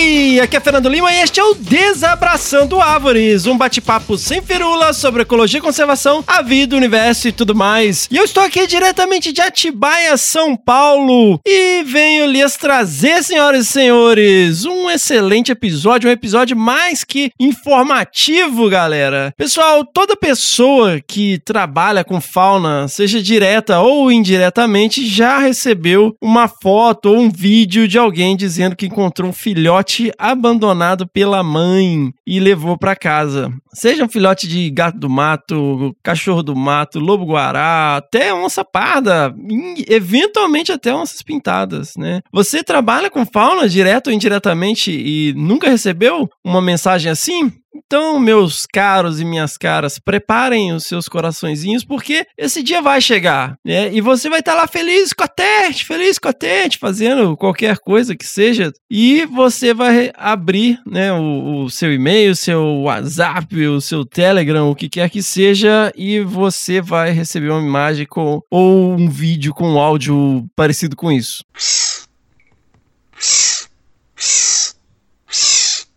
Aqui é Fernando Lima e este é o Desabraçando Árvores, um bate-papo sem firula sobre ecologia e conservação, a vida, o universo e tudo mais. E eu estou aqui diretamente de Atibaia, São Paulo, e venho lhes trazer, senhoras e senhores, um excelente episódio, um episódio mais que informativo, galera. Pessoal, toda pessoa que trabalha com fauna, seja direta ou indiretamente, já recebeu uma foto ou um vídeo de alguém dizendo que encontrou um filhote abandonado pela mãe e levou para casa. Seja um filhote de gato do mato, cachorro do mato, lobo-guará, até onça parda, eventualmente até onças pintadas, né? Você trabalha com fauna direto ou indiretamente e nunca recebeu uma mensagem assim? Então, meus caros e minhas caras, preparem os seus coraçõezinhos, porque esse dia vai chegar, né? E você vai estar lá feliz, contente, feliz, contente, fazendo qualquer coisa que seja, e você vai abrir, né, o, o seu e-mail, o seu WhatsApp, o seu Telegram, o que quer que seja, e você vai receber uma imagem com, ou um vídeo com um áudio parecido com isso.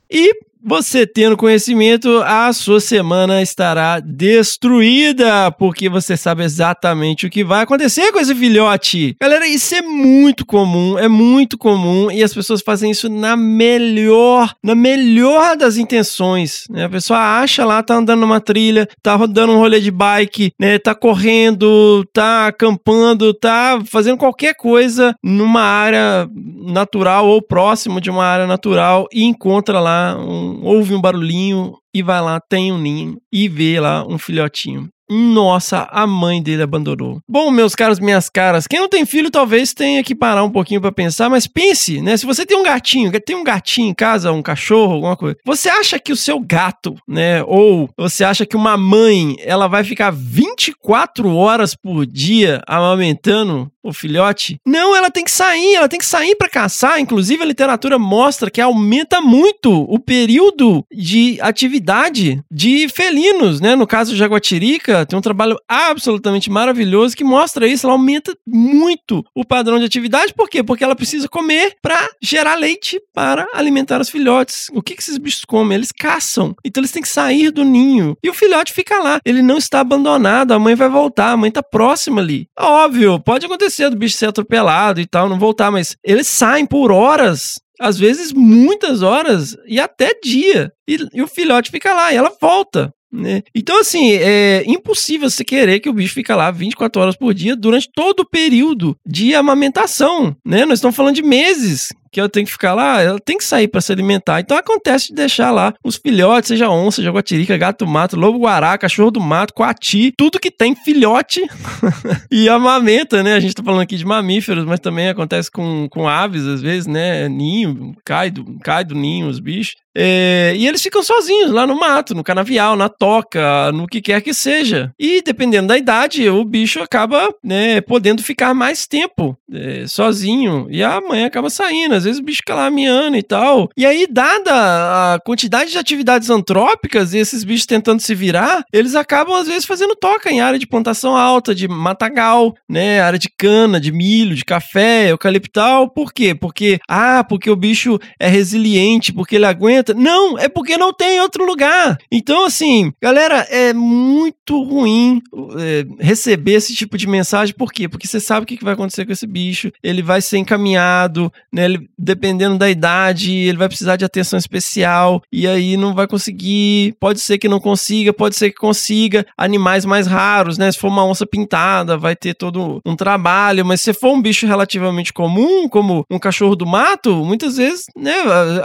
E você tendo conhecimento, a sua semana estará destruída, porque você sabe exatamente o que vai acontecer com esse filhote. Galera, isso é muito comum, é muito comum e as pessoas fazem isso na melhor, na melhor das intenções, né? A pessoa acha lá, tá andando numa trilha, tá rodando um rolê de bike, né? Tá correndo, tá acampando, tá fazendo qualquer coisa numa área natural ou próximo de uma área natural e encontra lá um ouve um barulhinho e vai lá, tem um ninho e vê lá um filhotinho. Nossa, a mãe dele abandonou. Bom, meus caros, minhas caras, quem não tem filho talvez tenha que parar um pouquinho para pensar, mas pense, né? Se você tem um gatinho, tem um gatinho em casa, um cachorro, alguma coisa, você acha que o seu gato, né? Ou você acha que uma mãe, ela vai ficar 24 horas por dia amamentando o filhote? Não, ela tem que sair, ela tem que sair para caçar. Inclusive, a literatura mostra que aumenta muito o período de atividade de felinos, né? No caso, jaguatirica, tem um trabalho absolutamente maravilhoso que mostra isso. Ela aumenta muito o padrão de atividade. Por quê? Porque ela precisa comer para gerar leite para alimentar os filhotes. O que, que esses bichos comem? Eles caçam. Então eles têm que sair do ninho. E o filhote fica lá. Ele não está abandonado. A mãe vai voltar. A mãe está próxima ali. Óbvio, pode acontecer do bicho ser atropelado e tal, não voltar, mas eles saem por horas às vezes muitas horas e até dia. E, e, o filhote fica lá e ela volta. Né? Então, assim, é impossível você querer que o bicho fique lá 24 horas por dia durante todo o período de amamentação, né? Nós estamos falando de meses que ela tem que ficar lá, ela tem que sair para se alimentar. Então acontece de deixar lá os filhotes, seja onça, jaguatirica, gato mato, lobo guará, cachorro do mato, coati, tudo que tem filhote e amamenta, né? A gente tá falando aqui de mamíferos, mas também acontece com, com aves às vezes, né? Ninho, cai do, cai do ninho os bichos. É, e eles ficam sozinhos lá no mato, no canavial, na toca, no que quer que seja. E dependendo da idade, o bicho acaba né, podendo ficar mais tempo é, sozinho. E a mãe acaba saindo. Às vezes o bicho fica lá miando e tal. E aí, dada a quantidade de atividades antrópicas e esses bichos tentando se virar, eles acabam às vezes fazendo toca em área de plantação alta, de matagal, né? Área de cana, de milho, de café, eucaliptal. Por quê? Porque, ah, porque o bicho é resiliente, porque ele aguenta não, é porque não tem outro lugar. Então, assim, galera, é muito ruim é, receber esse tipo de mensagem. Por quê? Porque você sabe o que vai acontecer com esse bicho. Ele vai ser encaminhado, né? Ele, dependendo da idade, ele vai precisar de atenção especial. E aí não vai conseguir. Pode ser que não consiga, pode ser que consiga. Animais mais raros, né? Se for uma onça pintada, vai ter todo um trabalho. Mas se for um bicho relativamente comum, como um cachorro do mato, muitas vezes, né?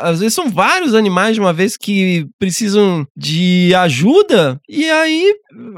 Às vezes são vários animais animais de uma vez que precisam de ajuda, e aí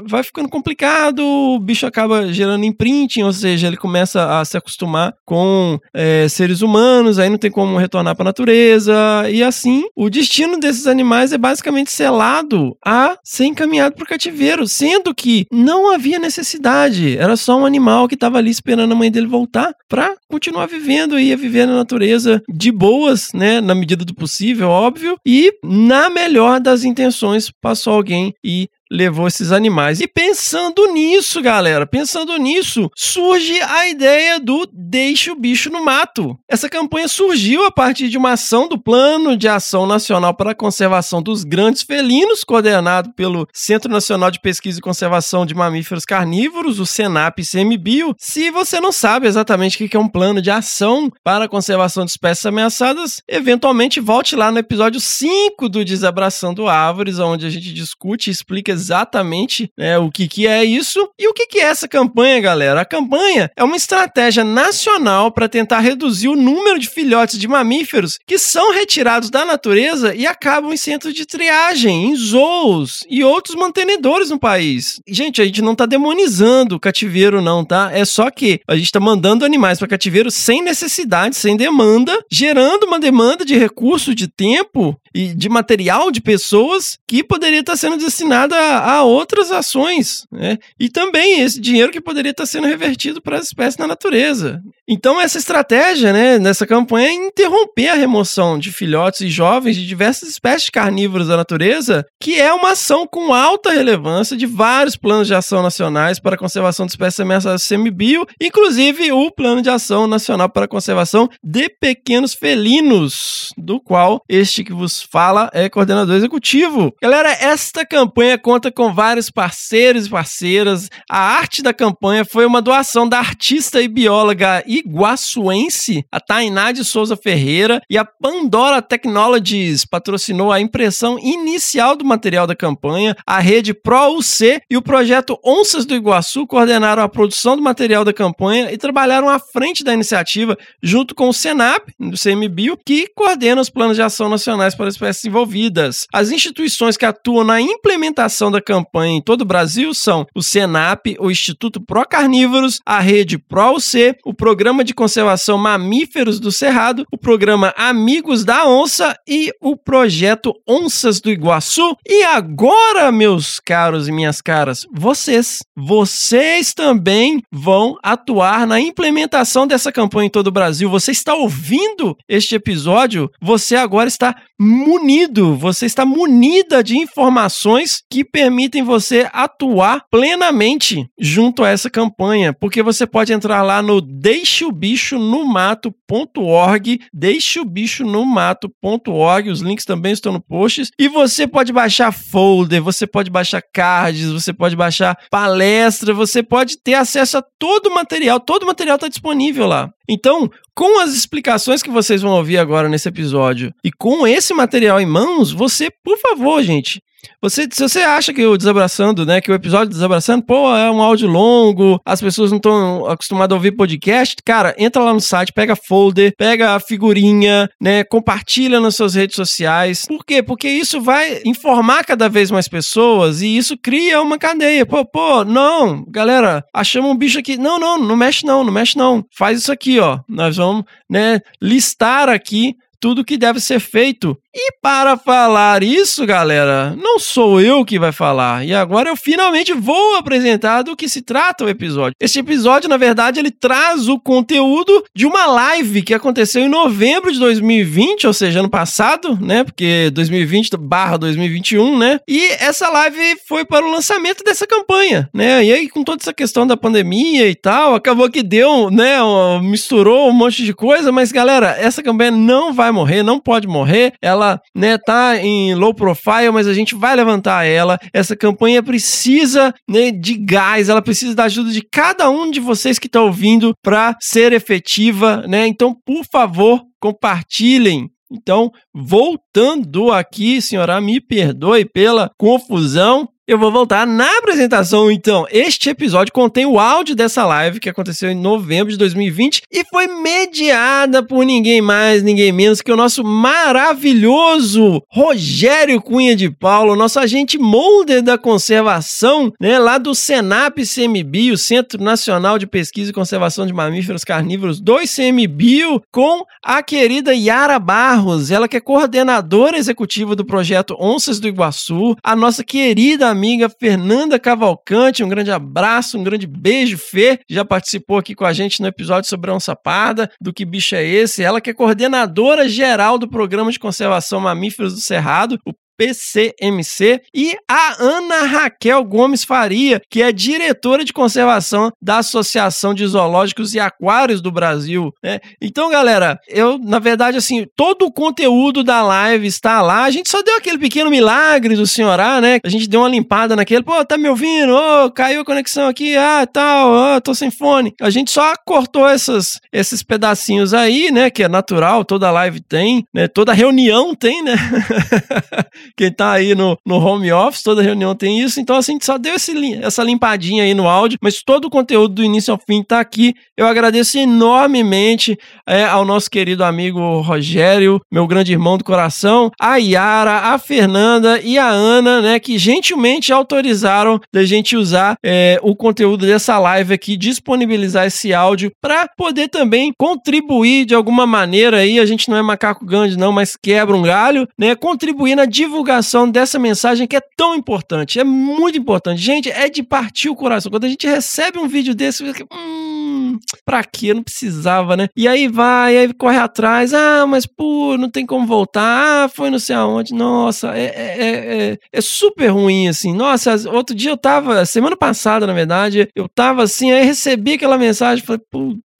vai ficando complicado, o bicho acaba gerando imprinting, ou seja, ele começa a se acostumar com é, seres humanos, aí não tem como retornar para a natureza, e assim, o destino desses animais é basicamente selado a ser encaminhado para o cativeiro, sendo que não havia necessidade, era só um animal que estava ali esperando a mãe dele voltar para continuar vivendo e viver na natureza de boas, né, na medida do possível, óbvio, e na melhor das intenções passou alguém e levou esses animais. E pensando nisso, galera, pensando nisso, surge a ideia do Deixe o Bicho no Mato. Essa campanha surgiu a partir de uma ação do Plano de Ação Nacional para a Conservação dos Grandes Felinos, coordenado pelo Centro Nacional de Pesquisa e Conservação de Mamíferos Carnívoros, o SENAP-CMBio. Se você não sabe exatamente o que é um plano de ação para a conservação de espécies ameaçadas, eventualmente volte lá no episódio 5 do Desabraçando Árvores, onde a gente discute e explica exatamente né, o que, que é isso e o que, que é essa campanha, galera. A campanha é uma estratégia nacional para tentar reduzir o número de filhotes de mamíferos que são retirados da natureza e acabam em centros de triagem, em zoos e outros mantenedores no país. Gente, a gente não tá demonizando o cativeiro, não, tá? É só que a gente tá mandando animais para cativeiro sem necessidade, sem demanda, gerando uma demanda de recurso, de tempo e de material de pessoas que poderia estar sendo destinada a, outras ações, né? E também esse dinheiro que poderia estar sendo revertido para as espécies na natureza. Então essa estratégia, né, nessa campanha é interromper a remoção de filhotes e jovens de diversas espécies carnívoras da natureza, que é uma ação com alta relevância de vários planos de ação nacionais para a conservação de espécies ameaçadas semibio, inclusive o Plano de Ação Nacional para a Conservação de Pequenos Felinos, do qual este que vos fala é coordenador executivo. Galera, esta campanha conta com vários parceiros e parceiras. A arte da campanha foi uma doação da artista e bióloga iguaçuense, a Tainá de Souza Ferreira, e a Pandora Technologies patrocinou a impressão inicial do material da campanha. A rede ProUC e o projeto Onças do Iguaçu coordenaram a produção do material da campanha e trabalharam à frente da iniciativa junto com o Senap, do CMBio, que coordena os planos de ação nacionais para espécies envolvidas. As instituições que atuam na implementação da campanha em todo o Brasil são o Senap, o Instituto Pro Carnívoros, a rede ProUC, o Programa de Conservação Mamíferos do Cerrado, o Programa Amigos da Onça e o Projeto Onças do Iguaçu. E agora, meus caros e minhas caras, vocês, vocês também vão atuar na implementação dessa campanha em todo o Brasil. Você está ouvindo este episódio? Você agora está munido, você está munida de informações que permitem você atuar plenamente junto a essa campanha, porque você pode entrar lá no deixeobichonomato.org, deixeobichonomato.org, os links também estão no post, e você pode baixar folder, você pode baixar cards, você pode baixar palestra, você pode ter acesso a todo o material, todo o material está disponível lá. Então, com as explicações que vocês vão ouvir agora nesse episódio e com esse material em mãos, você, por favor, gente, você, se você acha que o Desabraçando, né, que o episódio Desabraçando, pô, é um áudio longo, as pessoas não estão acostumadas a ouvir podcast, cara, entra lá no site, pega folder, pega a figurinha, né, compartilha nas suas redes sociais. Por quê? Porque isso vai informar cada vez mais pessoas e isso cria uma cadeia. Pô, pô, não, galera, achamos um bicho aqui. Não, não, não mexe não, não mexe não. Faz isso aqui, ó. Nós vamos, né, listar aqui tudo que deve ser feito e para falar isso, galera, não sou eu que vai falar. E agora eu finalmente vou apresentar do que se trata o episódio. Este episódio, na verdade, ele traz o conteúdo de uma live que aconteceu em novembro de 2020, ou seja, ano passado, né? Porque 2020 barra 2021, né? E essa live foi para o lançamento dessa campanha, né? E aí, com toda essa questão da pandemia e tal, acabou que deu, né? Misturou um monte de coisa, mas galera, essa campanha não vai morrer, não pode morrer. Ela ela, né, tá em low profile, mas a gente vai levantar ela. Essa campanha precisa, né, de gás, ela precisa da ajuda de cada um de vocês que está ouvindo para ser efetiva, né? Então, por favor, compartilhem então, voltando aqui, senhora, me perdoe pela confusão. Eu vou voltar na apresentação. Então, este episódio contém o áudio dessa live que aconteceu em novembro de 2020 e foi mediada por ninguém mais, ninguém menos que o nosso maravilhoso Rogério Cunha de Paulo, nosso agente molder da conservação, né, lá do Senap CMBio, Centro Nacional de Pesquisa e Conservação de Mamíferos Carnívoros do ICMBio, com a querida Yara Barros, ela que é coordenadora executiva do projeto Onças do Iguaçu, a nossa querida amiga Fernanda Cavalcante, um grande abraço, um grande beijo, Fê, já participou aqui com a gente no episódio sobre a onça parda, do que bicho é esse, ela que é coordenadora geral do Programa de Conservação Mamíferos do Cerrado, o PCMC, e a Ana Raquel Gomes Faria, que é diretora de conservação da Associação de Zoológicos e Aquários do Brasil. Né? Então, galera, eu, na verdade, assim, todo o conteúdo da live está lá. A gente só deu aquele pequeno milagre do senhorá, né? A gente deu uma limpada naquele, pô, tá me ouvindo? Ô, oh, caiu a conexão aqui, ah, tal, oh, tô sem fone. A gente só cortou essas, esses pedacinhos aí, né? Que é natural, toda live tem, né? Toda reunião tem, né? Quem tá aí no, no home office, toda reunião tem isso. Então, assim, a gente só deu esse, essa limpadinha aí no áudio, mas todo o conteúdo do início ao fim tá aqui. Eu agradeço enormemente é, ao nosso querido amigo Rogério, meu grande irmão do coração, a Yara, a Fernanda e a Ana, né, que gentilmente autorizaram da gente usar é, o conteúdo dessa live aqui, disponibilizar esse áudio para poder também contribuir de alguma maneira aí. A gente não é macaco grande, não, mas quebra um galho, né? Contribuir na divulgação divulgação dessa mensagem que é tão importante. É muito importante. Gente, é de partir o coração. Quando a gente recebe um vídeo desse, fica, hum, pra quê? Não precisava, né? E aí vai, aí corre atrás. Ah, mas pô, não tem como voltar. Ah, foi não sei aonde. Nossa, é, é, é, é super ruim, assim. Nossa, outro dia eu tava, semana passada, na verdade, eu tava assim, aí recebi aquela mensagem, falei,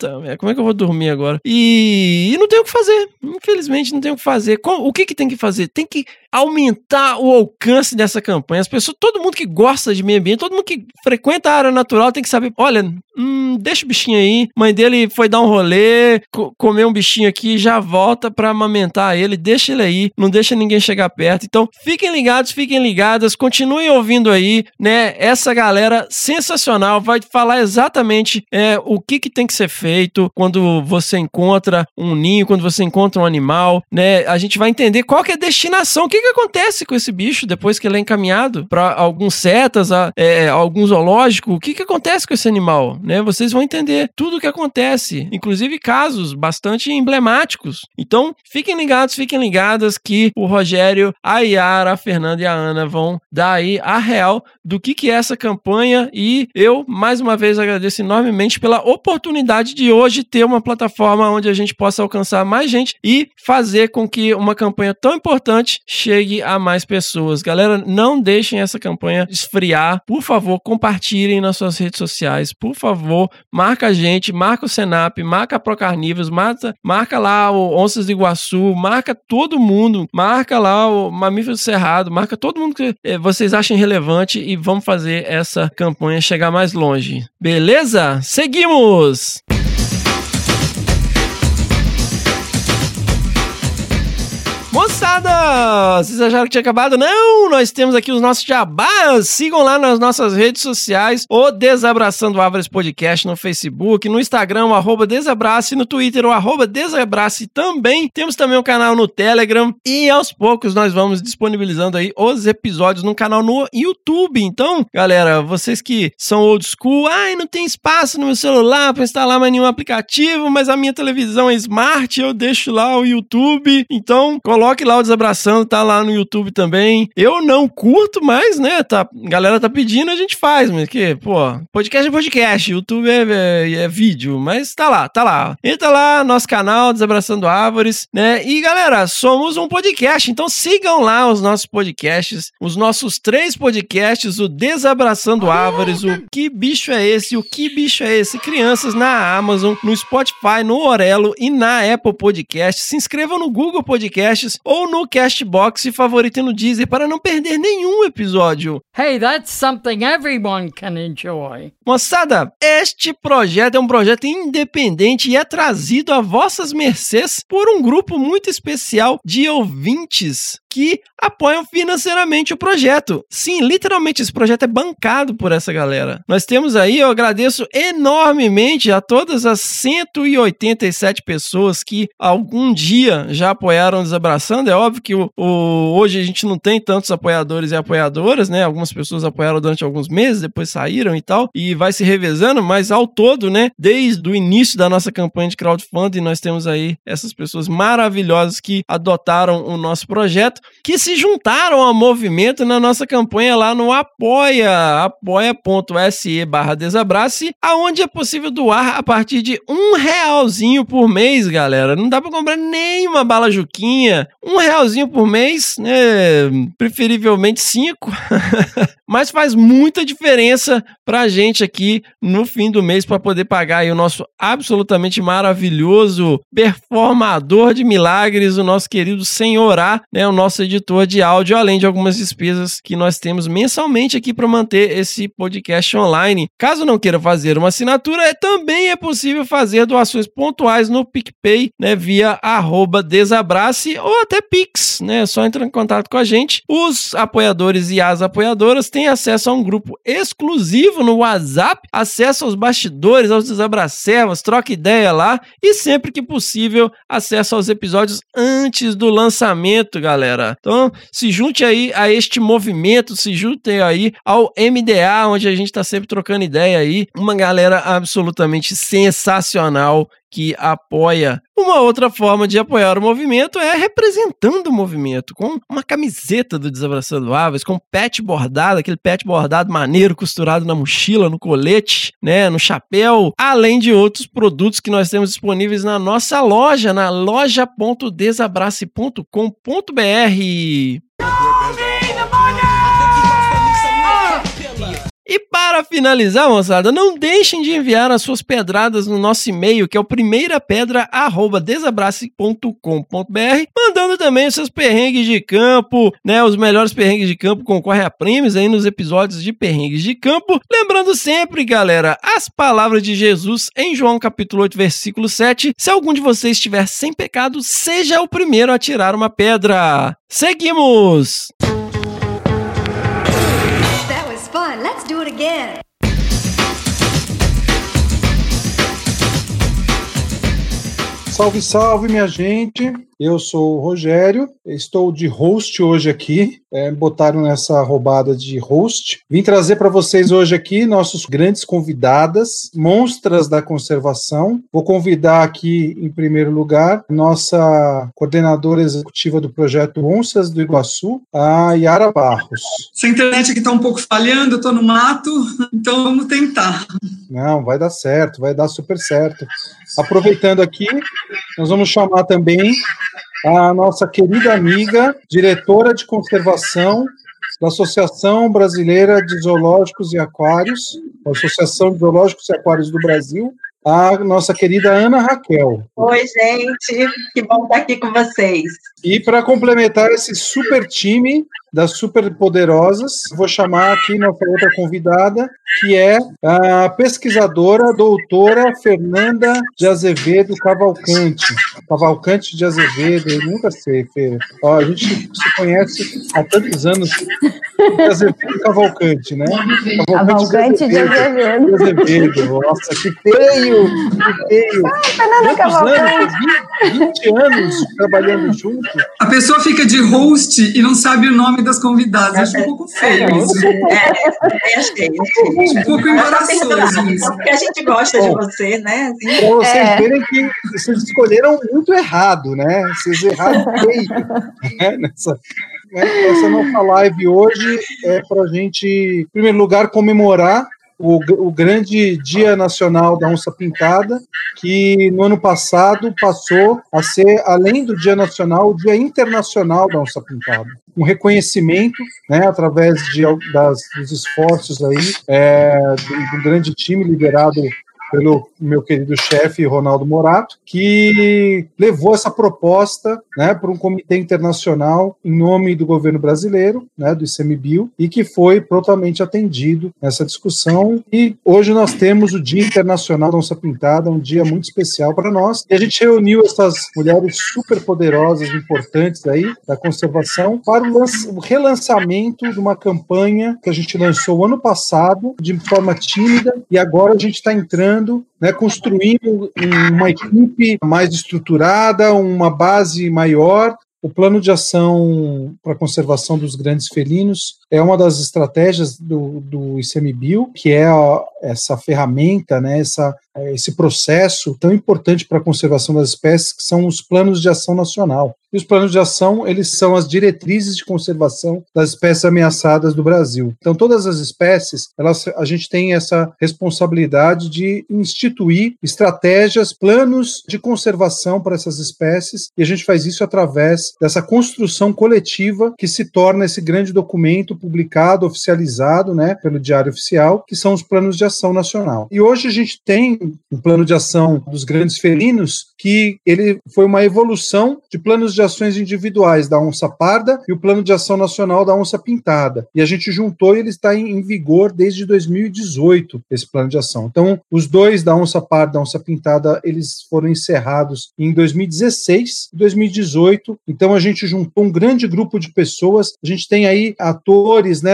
puta como é que eu vou dormir agora? E, e não tem o que fazer. Infelizmente, não tem o que fazer. o que, que tem que fazer? Tem que aumentar o alcance dessa campanha. As pessoas, todo mundo que gosta de meio ambiente, todo mundo que frequenta a área natural tem que saber, olha, hum, deixa o bichinho aí. Mãe dele foi dar um rolê, co comer um bichinho aqui, já volta para amamentar ele, deixa ele aí, não deixa ninguém chegar perto. Então, fiquem ligados, fiquem ligadas, continuem ouvindo aí, né? Essa galera sensacional vai falar exatamente é, o que, que tem que ser feito quando você encontra um ninho, quando você encontra um animal, né? A gente vai entender qual que é a destinação, o que que acontece com esse bicho depois que ele é encaminhado para alguns setas, a, é, algum zoológico? O que que acontece com esse animal, né? Vocês vão entender tudo o que acontece, inclusive casos bastante emblemáticos. Então, fiquem ligados, fiquem ligadas que o Rogério, a Yara, a Fernanda e a Ana vão dar aí a real do que que é essa campanha e eu, mais uma vez, agradeço enormemente pela oportunidade de hoje ter uma plataforma onde a gente possa alcançar mais gente e fazer com que uma campanha tão importante chegue a mais pessoas. Galera, não deixem essa campanha esfriar. Por favor, compartilhem nas suas redes sociais. Por favor, marca a gente, marca o Senap, marca a Procarnívoros, marca, marca lá o Onças do Iguaçu, marca todo mundo, marca lá o Mamífero do Cerrado, marca todo mundo que eh, vocês achem relevante e vamos fazer essa campanha chegar mais longe. Beleza? Seguimos! Moçada! Vocês acharam que tinha acabado? Não! Nós temos aqui os nossos jabás. Sigam lá nas nossas redes sociais, o Desabraçando Árvores Podcast no Facebook, no Instagram, o arroba Desabrace, no Twitter, o arroba Desabrace também. Temos também um canal no Telegram e aos poucos nós vamos disponibilizando aí os episódios no canal no YouTube. Então, galera, vocês que são old school, ai, não tem espaço no meu celular para instalar mais nenhum aplicativo, mas a minha televisão é smart, eu deixo lá o YouTube. Então, coloca Coloque lá o Desabraçando, tá lá no YouTube também. Eu não curto, mas, né, tá, a galera tá pedindo, a gente faz, mas que, pô, podcast é podcast, YouTube é, é, é vídeo, mas tá lá, tá lá. Entra lá, nosso canal, Desabraçando Árvores, né, e galera, somos um podcast, então sigam lá os nossos podcasts, os nossos três podcasts, o Desabraçando Árvores, o Que Bicho é Esse, o Que Bicho é Esse, crianças na Amazon, no Spotify, no Orelo e na Apple Podcast. Se inscrevam no Google Podcasts ou no Castbox e favoritem no Deezer para não perder nenhum episódio. Hey, that's something everyone can enjoy. Moçada, este projeto é um projeto independente e é trazido a vossas mercês por um grupo muito especial de ouvintes que apoiam financeiramente o projeto. Sim, literalmente esse projeto é bancado por essa galera. Nós temos aí, eu agradeço enormemente a todas as 187 pessoas que algum dia já apoiaram Desabraçando. É óbvio que o, o, hoje a gente não tem tantos apoiadores e apoiadoras, né? Algumas pessoas apoiaram durante alguns meses, depois saíram e tal, e vai se revezando, mas ao todo, né? Desde o início da nossa campanha de crowdfunding, nós temos aí essas pessoas maravilhosas que adotaram o nosso projeto, que se juntaram ao movimento na nossa campanha lá no Apoia, apoia.se barra Desabrace, aonde é possível doar a partir de um realzinho por mês, galera. Não dá para comprar nem uma bala juquinha. Um realzinho por mês, né? Preferivelmente cinco. Mas faz muita diferença pra gente aqui no fim do mês para poder pagar o nosso absolutamente maravilhoso performador de milagres, o nosso querido Senhorá, né, o nosso editor de áudio, além de algumas despesas que nós temos mensalmente aqui para manter esse podcast online. Caso não queira fazer uma assinatura, é, também é possível fazer doações pontuais no PicPay, né, via arroba desabrace ou até Pix, né, é só entrar em contato com a gente. Os apoiadores e as apoiadoras têm acesso a um grupo exclusivo no WhatsApp, acesso aos bastidores, aos desabracevas, troca ideia lá e sempre que possível acesso aos episódios antes do lançamento, galera. Então, se junte aí a este movimento, se junte aí ao MDA, onde a gente está sempre trocando ideia aí. Uma galera absolutamente sensacional que apoia. Uma outra forma de apoiar o movimento é representando o movimento, com uma camiseta do Desabraçando Aves, com pet bordado, aquele pet bordado maneiro costurado na mochila, no colete, né, no chapéu, além de outros produtos que nós temos disponíveis na nossa loja, na loja.desabrace.com.br. E para finalizar, moçada, não deixem de enviar as suas pedradas no nosso e-mail, que é o primeirapedra@desabrace.com.br, mandando também os seus perrengues de campo, né? Os melhores perrengues de campo concorrem a prêmios aí nos episódios de perrengues de campo. Lembrando sempre, galera, as palavras de Jesus em João capítulo 8, versículo 7. Se algum de vocês estiver sem pecado, seja o primeiro a tirar uma pedra. Seguimos! Again. Salve, salve, minha gente. Eu sou o Rogério, estou de host hoje aqui. É, botaram nessa roubada de host. Vim trazer para vocês hoje aqui nossos grandes convidadas, monstras da conservação. Vou convidar aqui, em primeiro lugar, nossa coordenadora executiva do projeto Onças do Iguaçu, a Yara Barros. Essa internet aqui está um pouco falhando, eu estou no mato, então vamos tentar. Não, vai dar certo, vai dar super certo. Aproveitando aqui, nós vamos chamar também a nossa querida amiga, diretora de conservação da Associação Brasileira de Zoológicos e Aquários, Associação de Zoológicos e Aquários do Brasil, a nossa querida Ana Raquel. Oi, gente, que bom estar aqui com vocês. E para complementar esse super time das super poderosas, vou chamar aqui nossa outra convidada, que é a pesquisadora doutora Fernanda de Azevedo Cavalcante. Cavalcante de Azevedo, eu nunca sei, Fê. Ó, a gente se conhece há tantos anos. De Azevedo Cavalcante, né? Cavalcante de Azevedo. De Azevedo. Nossa, que feio! Que feio! Fernanda Quantos anos? Cavalcante. 20, 20 anos trabalhando junto. A pessoa fica de host e não sabe o nome das convidadas. Acho um pouco feio isso. É, achei. Um pouco tá embaraçoso isso. Porque a gente gosta de Bom. você, né? Assim, Para vocês É. verem que vocês escolheram muito errado, né? Vocês erraram feio né? nessa, né? Essa nossa live hoje é para a gente, em primeiro lugar, comemorar o, o grande Dia Nacional da Onça Pintada, que no ano passado passou a ser, além do Dia Nacional, o Dia Internacional da Onça Pintada. Um reconhecimento, né, através de, das, dos esforços aí, é, do, do grande time liderado pelo meu querido chefe Ronaldo Morato, que levou essa proposta né, para um comitê internacional em nome do governo brasileiro, né, do ICMBio, e que foi prontamente atendido nessa discussão. E hoje nós temos o Dia Internacional da Onça Pintada, um dia muito especial para nós. E a gente reuniu essas mulheres super poderosas, importantes aí da conservação, para o, o relançamento de uma campanha que a gente lançou ano passado, de forma tímida, e agora a gente está entrando né, construindo uma equipe mais estruturada, uma base maior. O plano de ação para a conservação dos grandes felinos é uma das estratégias do, do ICMBio, que é essa ferramenta, né, essa, esse processo tão importante para a conservação das espécies, que são os planos de ação nacional. E os planos de ação, eles são as diretrizes de conservação das espécies ameaçadas do Brasil. Então, todas as espécies, elas, a gente tem essa responsabilidade de instituir estratégias, planos de conservação para essas espécies, e a gente faz isso através dessa construção coletiva que se torna esse grande documento publicado, oficializado, né, pelo Diário Oficial, que são os planos de ação nacional. E hoje a gente tem um plano de ação dos grandes felinos que ele foi uma evolução de planos de ações individuais da onça parda e o plano de ação nacional da onça pintada. E a gente juntou e ele está em, em vigor desde 2018, esse plano de ação. Então, os dois da onça parda e da onça pintada, eles foram encerrados em 2016 e 2018. Então, a gente juntou um grande grupo de pessoas. A gente tem aí atores, né,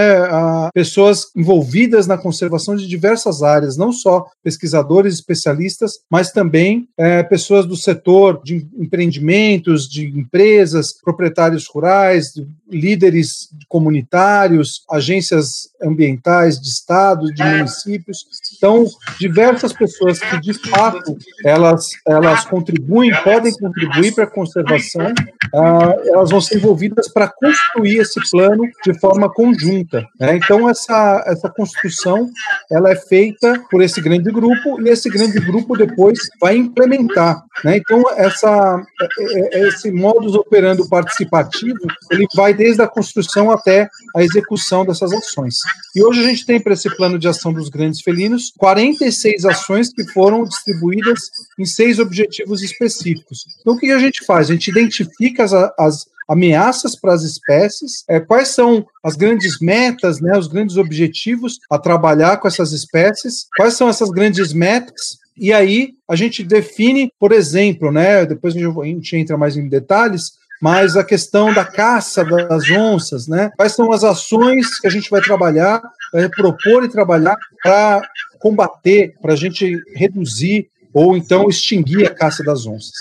pessoas envolvidas na conservação de diversas áreas, não só pesquisadores, especialistas, mas também é, pessoas do setor de empreendimentos, de empresas, proprietários rurais, líderes comunitários, agências ambientais de estado, de municípios. Então, diversas pessoas que de fato elas elas contribuem, podem contribuir para a conservação, uh, elas vão ser envolvidas para construir esse plano de forma conjunta. Né? Então, essa essa construção ela é feita por esse grande grupo e esse grande grupo depois vai implementar. Né? Então, essa é, é, esse modus operando participativo ele vai desde a construção até a execução dessas ações. E hoje a gente tem para esse plano de ação dos grandes felinos 46 ações que foram distribuídas em seis objetivos específicos. Então, o que a gente faz? A gente identifica as, as ameaças para as espécies, é, quais são as grandes metas, né, os grandes objetivos a trabalhar com essas espécies, quais são essas grandes metas, e aí a gente define, por exemplo, né, depois a gente entra mais em detalhes, mas a questão da caça das onças, né? Quais são as ações que a gente vai trabalhar, vai propor e trabalhar para combater, para a gente reduzir ou então extinguir a caça das onças.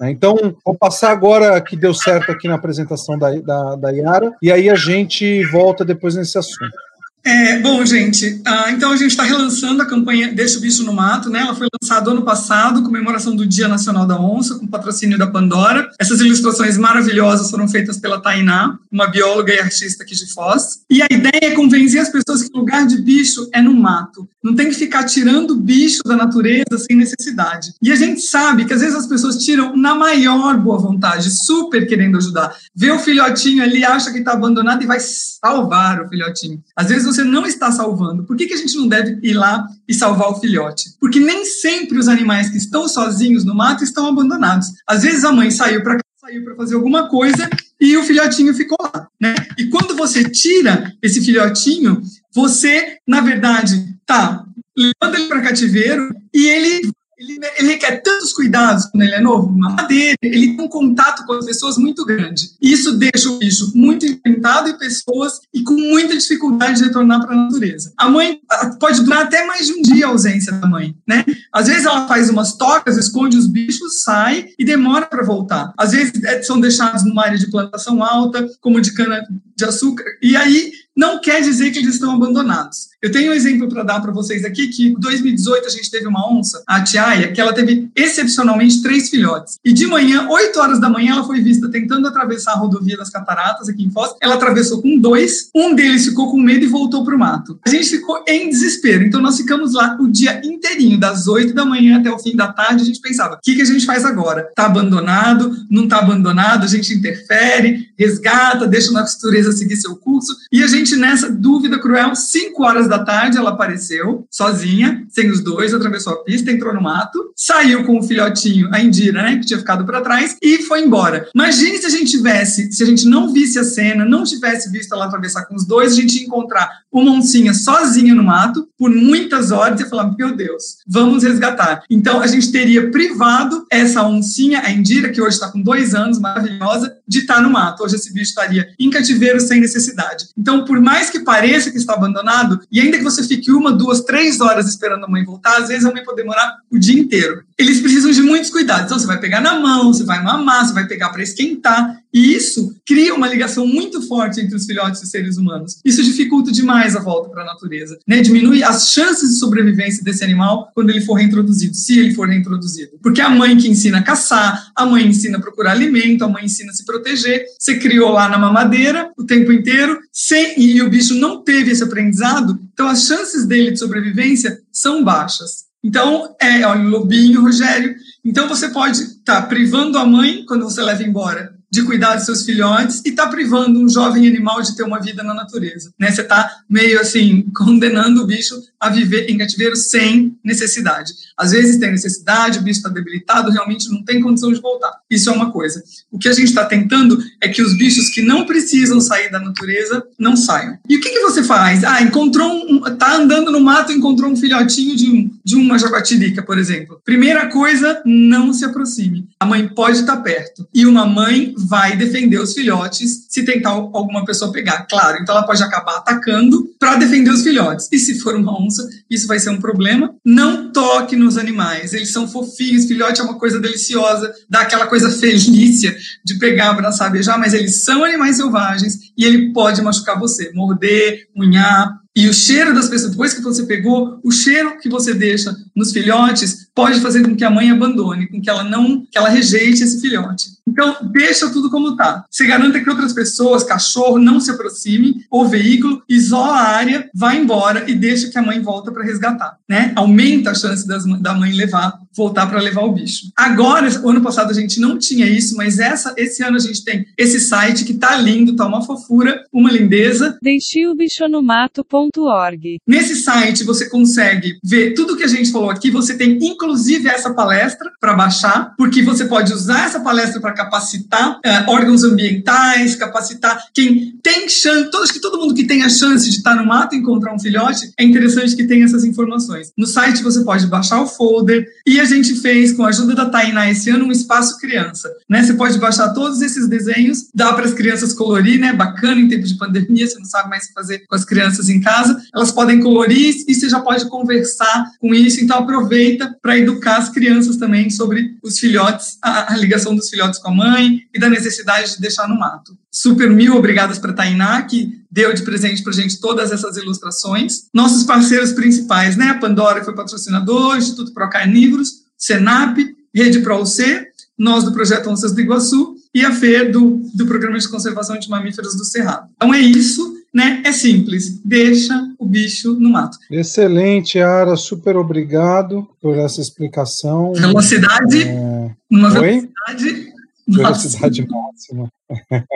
Né? Então, vou passar agora que deu certo aqui na apresentação da, da, da Yara, e aí a gente volta depois nesse assunto. É, bom, gente, uh, então a gente está relançando a campanha Deixa o Bicho no Mato, né? Ela foi lançada ano passado, comemoração do Dia Nacional da Onça, com patrocínio da Pandora. Essas ilustrações maravilhosas foram feitas pela Tainá, uma bióloga e artista aqui de Foz. E a ideia é convencer as pessoas que o lugar de bicho é no mato. Não tem que ficar tirando bicho da natureza sem necessidade. E a gente sabe que às vezes as pessoas tiram na maior boa vontade, super querendo ajudar. Vê o filhotinho ali, acha que está abandonado e vai salvar o filhotinho. Às vezes você não está salvando. Por que, que a gente não deve ir lá e salvar o filhote? Porque nem sempre os animais que estão sozinhos no mato estão abandonados. Às vezes a mãe saiu para saiu para fazer alguma coisa e o filhotinho ficou lá, né? E quando você tira esse filhotinho, você, na verdade, tá levando ele para cativeiro e ele ele, ele, requer tantos cuidados quando ele é novo, uma dele, ele tem um contato com as pessoas muito grande. Isso deixa o bicho muito enfrentado em pessoas e com muita dificuldade de retornar para a natureza. A mãe pode durar até mais de um dia a ausência da mãe, né? Às vezes ela faz umas tocas, esconde os bichos, sai e demora para voltar. Às vezes é, são deixados numa área de plantação alta, como de cana de açúcar, e aí não quer dizer que eles estão abandonados. Eu tenho um exemplo para dar para vocês aqui, que em 2018 a gente teve uma onça, a Tiaia, que ela teve excepcionalmente três filhotes. E de manhã, 8 horas da manhã, ela foi vista tentando atravessar a rodovia das Cataratas, aqui em Foz. Ela atravessou com dois, um deles ficou com medo e voltou para o mato. A gente ficou em desespero, então nós ficamos lá o dia inteirinho, das 8 da manhã até o fim da tarde, a gente pensava, o que, que a gente faz agora? Está abandonado? Não está abandonado? A gente interfere, resgata, deixa a natureza seguir seu curso, e a gente gente, nessa dúvida cruel, 5 horas da tarde, ela apareceu, sozinha, sem os dois, atravessou a pista, entrou no mato, saiu com o filhotinho, a Indira, né, que tinha ficado para trás, e foi embora. Imagine se a gente tivesse, se a gente não visse a cena, não tivesse visto ela atravessar com os dois, a gente ia encontrar uma oncinha sozinha no mato, por muitas horas, e falar, meu Deus, vamos resgatar. Então, a gente teria privado essa oncinha, a Indira, que hoje está com dois anos, maravilhosa, de estar no mato. Hoje esse bicho estaria em cativeiro sem necessidade. Então, por mais que pareça que está abandonado, e ainda que você fique uma, duas, três horas esperando a mãe voltar, às vezes a mãe pode demorar o dia inteiro. Eles precisam de muitos cuidados. Então, você vai pegar na mão, você vai mamar, você vai pegar para esquentar. E isso cria uma ligação muito forte entre os filhotes e os seres humanos. Isso dificulta demais a volta para a natureza. Né? Diminui as chances de sobrevivência desse animal quando ele for reintroduzido, se ele for reintroduzido. Porque a mãe que ensina a caçar, a mãe ensina a procurar alimento, a mãe ensina a se proteger. Você criou lá na mamadeira o tempo inteiro, sem, e o bicho não teve esse aprendizado, então as chances dele de sobrevivência são baixas. Então, é, olha, lobinho, Rogério. Então, você pode estar tá privando a mãe quando você leva embora de cuidar dos seus filhotes e está privando um jovem animal de ter uma vida na natureza. Né? Você está meio assim condenando o bicho a viver em cativeiro sem necessidade. Às vezes tem necessidade, o bicho está debilitado, realmente não tem condição de voltar. Isso é uma coisa. O que a gente está tentando é que os bichos que não precisam sair da natureza não saiam. E o que, que você faz? Ah, encontrou um, tá andando no mato, encontrou um filhotinho de, um, de uma jaguatirica, por exemplo. Primeira coisa, não se aproxime. A mãe pode estar tá perto e uma mãe vai defender os filhotes se tentar alguma pessoa pegar. Claro, então ela pode acabar atacando para defender os filhotes. E se for uma onça, isso vai ser um problema. Não toque nos animais, eles são fofinhos. Filhote é uma coisa deliciosa, dá aquela coisa felícia de pegar, abraçar, beijar, mas eles são animais selvagens e ele pode machucar você, morder, unhar, e o cheiro das pessoas, depois que você pegou, o cheiro que você deixa nos filhotes pode fazer com que a mãe abandone, com que ela não, que ela rejeite esse filhote. Então, deixa tudo como tá. Se garanta que outras pessoas, cachorro, não se aproxime, ou veículo, isola a área, vai embora e deixa que a mãe volta para resgatar, né? Aumenta a chance das, da mãe levar, voltar para levar o bicho. Agora, o ano passado a gente não tinha isso, mas essa, esse ano a gente tem esse site que tá lindo, tá uma fofura, uma lindeza. Deixe o bicho no mato.org. Nesse site você consegue ver tudo que a gente falou aqui, você tem inclusive essa palestra para baixar, porque você pode usar essa palestra para capacitar é, órgãos ambientais, capacitar quem tem chance, acho que todo mundo que tem a chance de estar no mato e encontrar um filhote, é interessante que tenha essas informações. No site você pode baixar o folder e a gente fez, com a ajuda da Tainá esse ano, um espaço criança. Né? Você pode baixar todos esses desenhos, dá para as crianças colorir, né? Bacana em tempo de pandemia, você não sabe mais o que fazer com as crianças em casa. Elas podem colorir e você já pode conversar com isso, então aproveita para educar as crianças também sobre os filhotes, a, a ligação dos filhotes com a mãe e da necessidade de deixar no mato. Super mil obrigadas para Tainá, que deu de presente para a gente todas essas ilustrações. Nossos parceiros principais, né? A Pandora, que foi patrocinador, Instituto Pro Carnívoros, Senap, Rede ProUC, nós do Projeto Onças do Iguaçu e a FER do, do Programa de Conservação de Mamíferos do Cerrado. Então é isso, né? É simples, deixa o bicho no mato. Excelente, Ara, super obrigado por essa explicação. Velocidade, É... uma velocidade Velocidade máxima.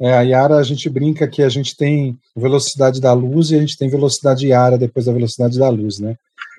É, a Yara, a gente brinca que a gente tem velocidade da luz e a gente tem velocidade Yara depois da velocidade da luz, né?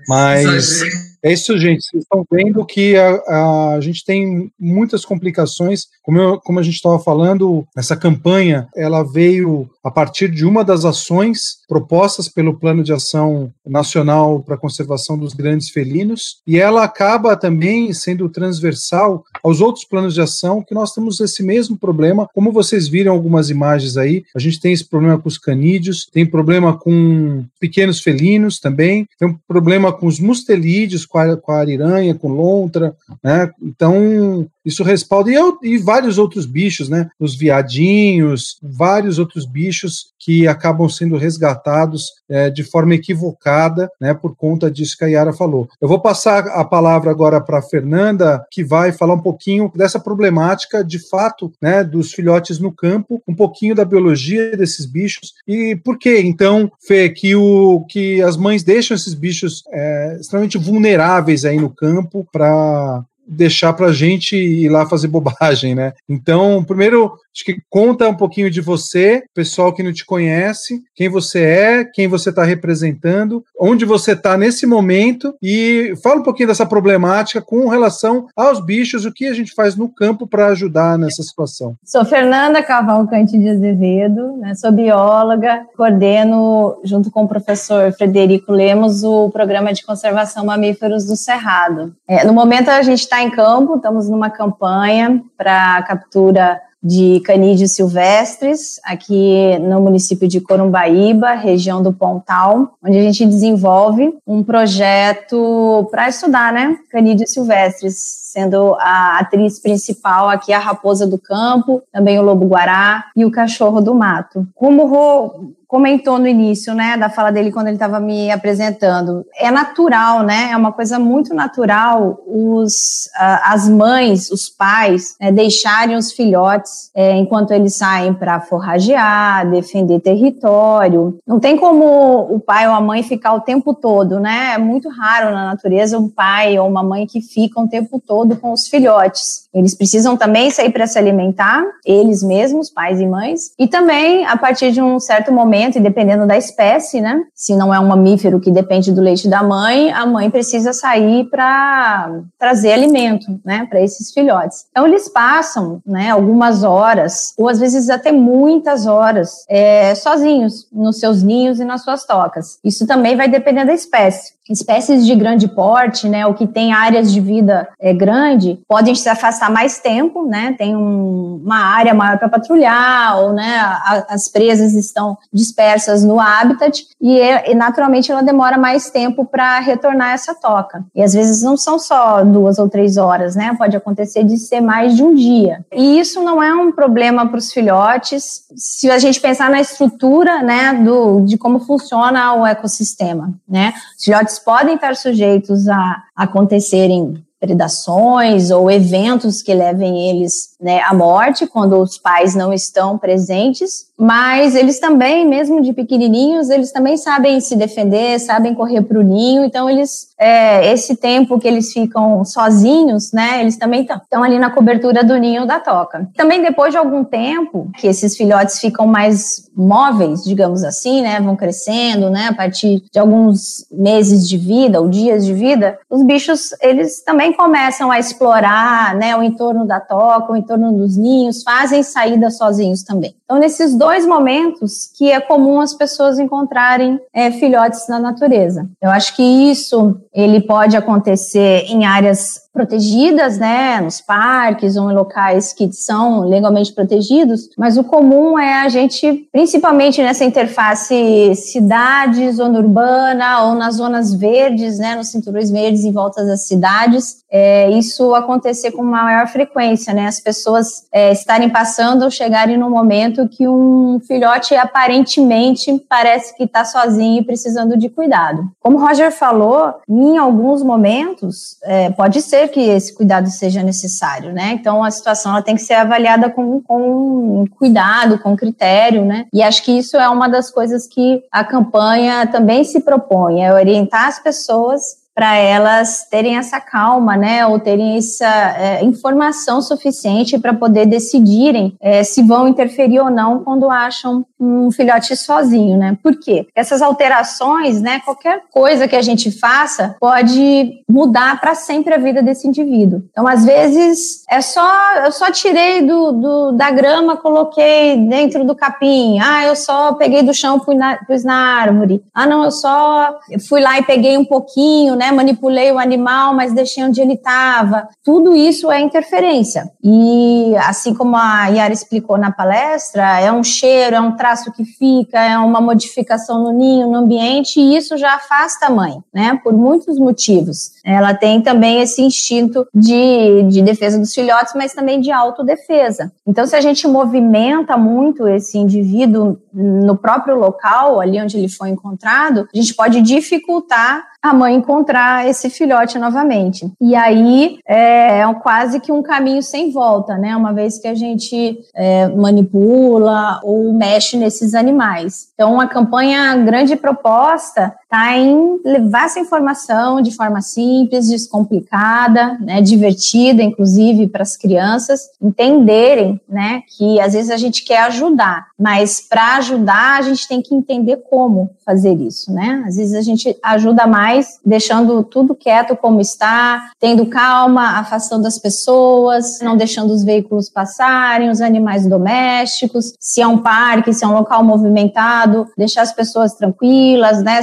Mas é isso, gente. Vocês estão vendo que a, a gente tem muitas complicações. Como, eu, como a gente estava falando, essa campanha ela veio a partir de uma das ações propostas pelo Plano de Ação Nacional para a Conservação dos Grandes Felinos, e ela acaba também sendo transversal aos outros planos de ação que nós temos esse mesmo problema. Como vocês viram algumas imagens aí, a gente tem esse problema com os canídeos, tem problema com pequenos felinos também, tem um problema com os mustelídeos, com a, com a ariranha, com lontra, né? Então, isso respalda, e, eu, e, vários outros bichos, né? Os viadinhos, vários outros bichos que acabam sendo resgatados é, de forma equivocada, né? Por conta disso que a Yara falou. Eu vou passar a palavra agora para Fernanda, que vai falar um pouquinho dessa problemática, de fato, né? Dos filhotes no campo, um pouquinho da biologia desses bichos e por que, então, Fê, que, o, que as mães deixam esses bichos é, extremamente vulneráveis aí no campo para deixar para a gente ir lá fazer bobagem, né? Então, primeiro, acho que conta um pouquinho de você, pessoal que não te conhece, quem você é, quem você está representando, onde você está nesse momento e fala um pouquinho dessa problemática com relação aos bichos, o que a gente faz no campo para ajudar nessa situação. Sou Fernanda Cavalcante de Azevedo, né, sou bióloga, coordeno, junto com o professor Frederico Lemos, o programa de conservação mamíferos do Cerrado. É, no momento a gente está em campo, estamos numa campanha para captura de canídeos silvestres, aqui no município de Corumbaíba, região do Pontal, onde a gente desenvolve um projeto para estudar, né, canídeos silvestres, sendo a atriz principal aqui a raposa do campo, também o lobo-guará e o cachorro do mato. Como comentou no início, né, da fala dele quando ele estava me apresentando. É natural, né? É uma coisa muito natural os uh, as mães, os pais, né, deixarem os filhotes é, enquanto eles saem para forragear, defender território. Não tem como o pai ou a mãe ficar o tempo todo, né? É muito raro na natureza um pai ou uma mãe que ficam o tempo todo com os filhotes. Eles precisam também sair para se alimentar, eles mesmos, pais e mães, e também a partir de um certo momento e dependendo da espécie, né? Se não é um mamífero que depende do leite da mãe, a mãe precisa sair para trazer alimento, né, para esses filhotes. Então eles passam, né, algumas horas ou às vezes até muitas horas é, sozinhos nos seus ninhos e nas suas tocas. Isso também vai depender da espécie espécies de grande porte, né, ou que têm áreas de vida é, grande, podem se afastar mais tempo, né, tem um, uma área maior para patrulhar, ou, né, a, as presas estão dispersas no habitat, e, e naturalmente ela demora mais tempo para retornar essa toca. E às vezes não são só duas ou três horas, né, pode acontecer de ser mais de um dia. E isso não é um problema para os filhotes, se a gente pensar na estrutura, né, do, de como funciona o ecossistema, né, os filhotes podem estar sujeitos a acontecerem predações ou eventos que levem eles né, à morte quando os pais não estão presentes, mas eles também, mesmo de pequenininhos, eles também sabem se defender, sabem correr para o ninho, então eles, é, esse tempo que eles ficam sozinhos, né, eles também estão ali na cobertura do ninho da toca. Também depois de algum tempo, que esses filhotes ficam mais móveis, digamos assim, né, vão crescendo, né, a partir de alguns meses de vida ou dias de vida, os bichos, eles também começam a explorar né, o entorno da toca, o entorno dos ninhos, fazem saídas sozinhos também. Então, nesses dois momentos que é comum as pessoas encontrarem é, filhotes na natureza. Eu acho que isso ele pode acontecer em áreas protegidas, né, nos parques ou em locais que são legalmente protegidos, mas o comum é a gente, principalmente nessa interface cidade, zona urbana ou nas zonas verdes, né, nos cinturões verdes em volta das cidades, é, isso acontecer com maior frequência, né, as pessoas é, estarem passando ou chegarem no momento que um filhote aparentemente parece que está sozinho e precisando de cuidado. Como o Roger falou, em alguns momentos é, pode ser que esse cuidado seja necessário, né? Então a situação ela tem que ser avaliada com, com cuidado, com critério, né? E acho que isso é uma das coisas que a campanha também se propõe, é orientar as pessoas para elas terem essa calma, né, ou terem essa é, informação suficiente para poder decidirem é, se vão interferir ou não quando acham um filhote sozinho, né? Por quê? Essas alterações, né, qualquer coisa que a gente faça pode mudar para sempre a vida desse indivíduo. Então, às vezes é só eu só tirei do, do, da grama, coloquei dentro do capim. Ah, eu só peguei do chão, pus na, pus na árvore. Ah, não, eu só fui lá e peguei um pouquinho, né? Manipulei o animal, mas deixei onde ele estava. Tudo isso é interferência. E assim como a Yara explicou na palestra, é um cheiro, é um traço que fica, é uma modificação no ninho, no ambiente, e isso já afasta a mãe, né? Por muitos motivos. Ela tem também esse instinto de, de defesa dos filhotes, mas também de autodefesa. Então, se a gente movimenta muito esse indivíduo no próprio local, ali onde ele foi encontrado, a gente pode dificultar a mãe encontrar esse filhote novamente. E aí é, é quase que um caminho sem volta, né? Uma vez que a gente é, manipula ou mexe nesses animais. Então, a campanha, a grande proposta está em levar essa informação de forma simples simples, descomplicada, né, divertida, inclusive para as crianças entenderem, né, que às vezes a gente quer ajudar, mas para ajudar a gente tem que entender como fazer isso, né? Às vezes a gente ajuda mais deixando tudo quieto como está, tendo calma, afastando as pessoas, não deixando os veículos passarem, os animais domésticos, se é um parque, se é um local movimentado, deixar as pessoas tranquilas, né?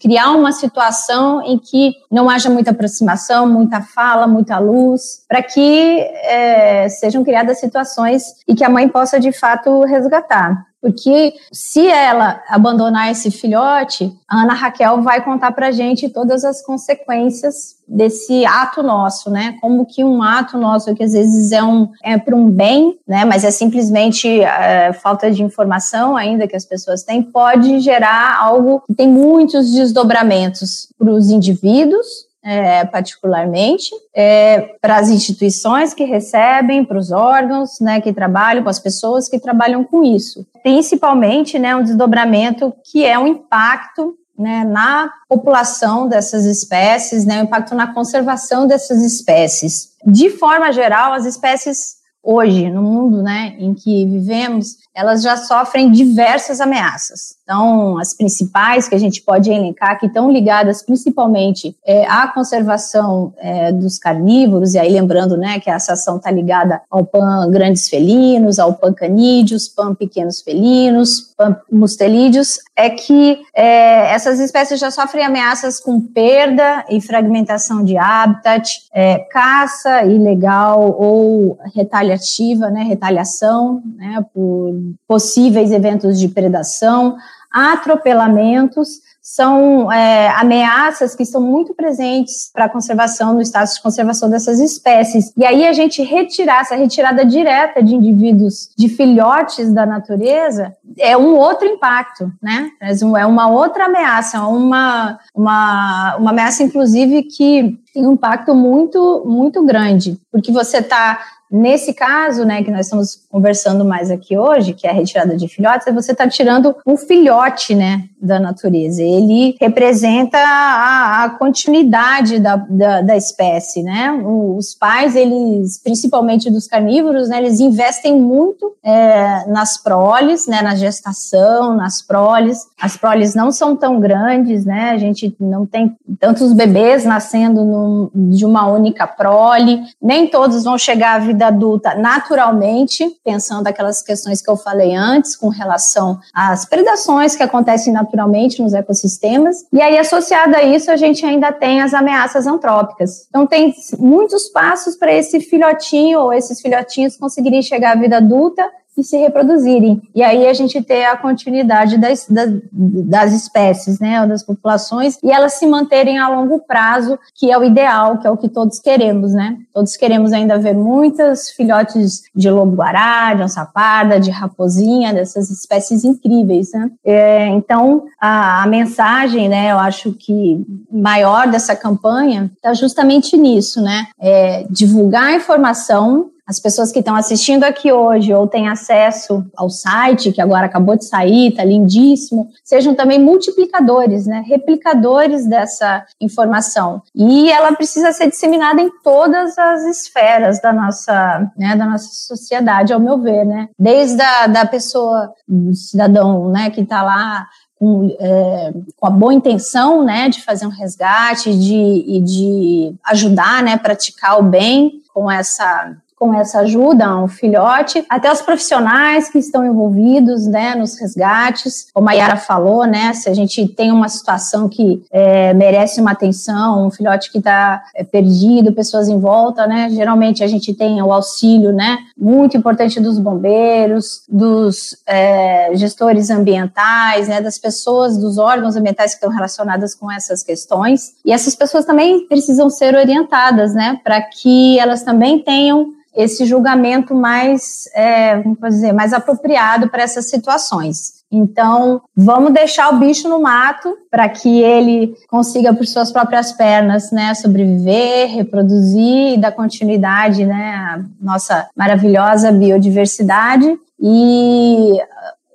Criar uma situação em que não haja muita aproximação, muita fala, muita luz, para que é, sejam criadas situações e que a mãe possa de fato resgatar. Porque se ela abandonar esse filhote, a Ana Raquel vai contar para gente todas as consequências desse ato nosso, né? Como que um ato nosso, que às vezes é um é para um bem, né? Mas é simplesmente é, falta de informação ainda que as pessoas têm, pode gerar algo que tem muitos desdobramentos para os indivíduos, é, particularmente, é, para as instituições que recebem, para os órgãos né, que trabalham, com as pessoas que trabalham com isso. Principalmente né, um desdobramento que é um impacto né, na população dessas espécies, né, o impacto na conservação dessas espécies. De forma geral, as espécies hoje, no mundo né, em que vivemos, elas já sofrem diversas ameaças. Então, as principais que a gente pode elencar, que estão ligadas principalmente é, à conservação é, dos carnívoros, e aí lembrando né, que essa ação está ligada ao PAN grandes felinos, ao PAN canídeos, PAN pequenos felinos, PAN mustelídeos, é que é, essas espécies já sofrem ameaças com perda e fragmentação de habitat, é, caça ilegal ou retaliativa, né, retaliação né, por possíveis eventos de predação, atropelamentos, são é, ameaças que estão muito presentes para a conservação, no status de conservação dessas espécies. E aí a gente retirar essa retirada direta de indivíduos, de filhotes da natureza, é um outro impacto, né? É uma outra ameaça, uma, uma, uma ameaça, inclusive, que tem um impacto muito, muito grande, porque você está Nesse caso, né, que nós estamos conversando mais aqui hoje, que é a retirada de filhotes, você está tirando um filhote, né, da natureza. Ele representa a, a continuidade da, da, da, espécie, né? Os pais, eles, principalmente dos carnívoros, né, eles investem muito é, nas proles, né, na gestação, nas proles. As proles não são tão grandes, né? A gente não tem tantos bebês nascendo num, de uma única prole. Nem todos vão chegar à vida adulta naturalmente, pensando aquelas questões que eu falei antes, com relação às predações que acontecem naturalmente naturalmente nos ecossistemas. E aí, associado a isso, a gente ainda tem as ameaças antrópicas. Então, tem muitos passos para esse filhotinho ou esses filhotinhos conseguirem chegar à vida adulta e se reproduzirem. E aí a gente ter a continuidade das, das, das espécies, né, das populações, e elas se manterem a longo prazo, que é o ideal, que é o que todos queremos, né? Todos queremos ainda ver muitas filhotes de lobo-guará, de onça-parda, de raposinha, dessas espécies incríveis, né? É, então, a, a, mensagem, né, eu acho que maior dessa campanha está justamente nisso, né? É divulgar a informação as pessoas que estão assistindo aqui hoje ou têm acesso ao site, que agora acabou de sair, está lindíssimo, sejam também multiplicadores, né, replicadores dessa informação. E ela precisa ser disseminada em todas as esferas da nossa, né, da nossa sociedade, ao meu ver, né, desde a da pessoa, do cidadão, né, que está lá com, é, com, a boa intenção, né, de fazer um resgate, de, e de ajudar, né, praticar o bem com essa com essa ajuda a um filhote, até os profissionais que estão envolvidos né, nos resgates. Como a Yara falou, né, se a gente tem uma situação que é, merece uma atenção, um filhote que está é, perdido, pessoas em volta, né, geralmente a gente tem o auxílio né, muito importante dos bombeiros, dos é, gestores ambientais, né, das pessoas, dos órgãos ambientais que estão relacionados com essas questões. E essas pessoas também precisam ser orientadas né, para que elas também tenham esse julgamento mais, é, vamos dizer, mais apropriado para essas situações. Então, vamos deixar o bicho no mato para que ele consiga por suas próprias pernas, né, sobreviver, reproduzir e dar continuidade, né, à nossa maravilhosa biodiversidade. E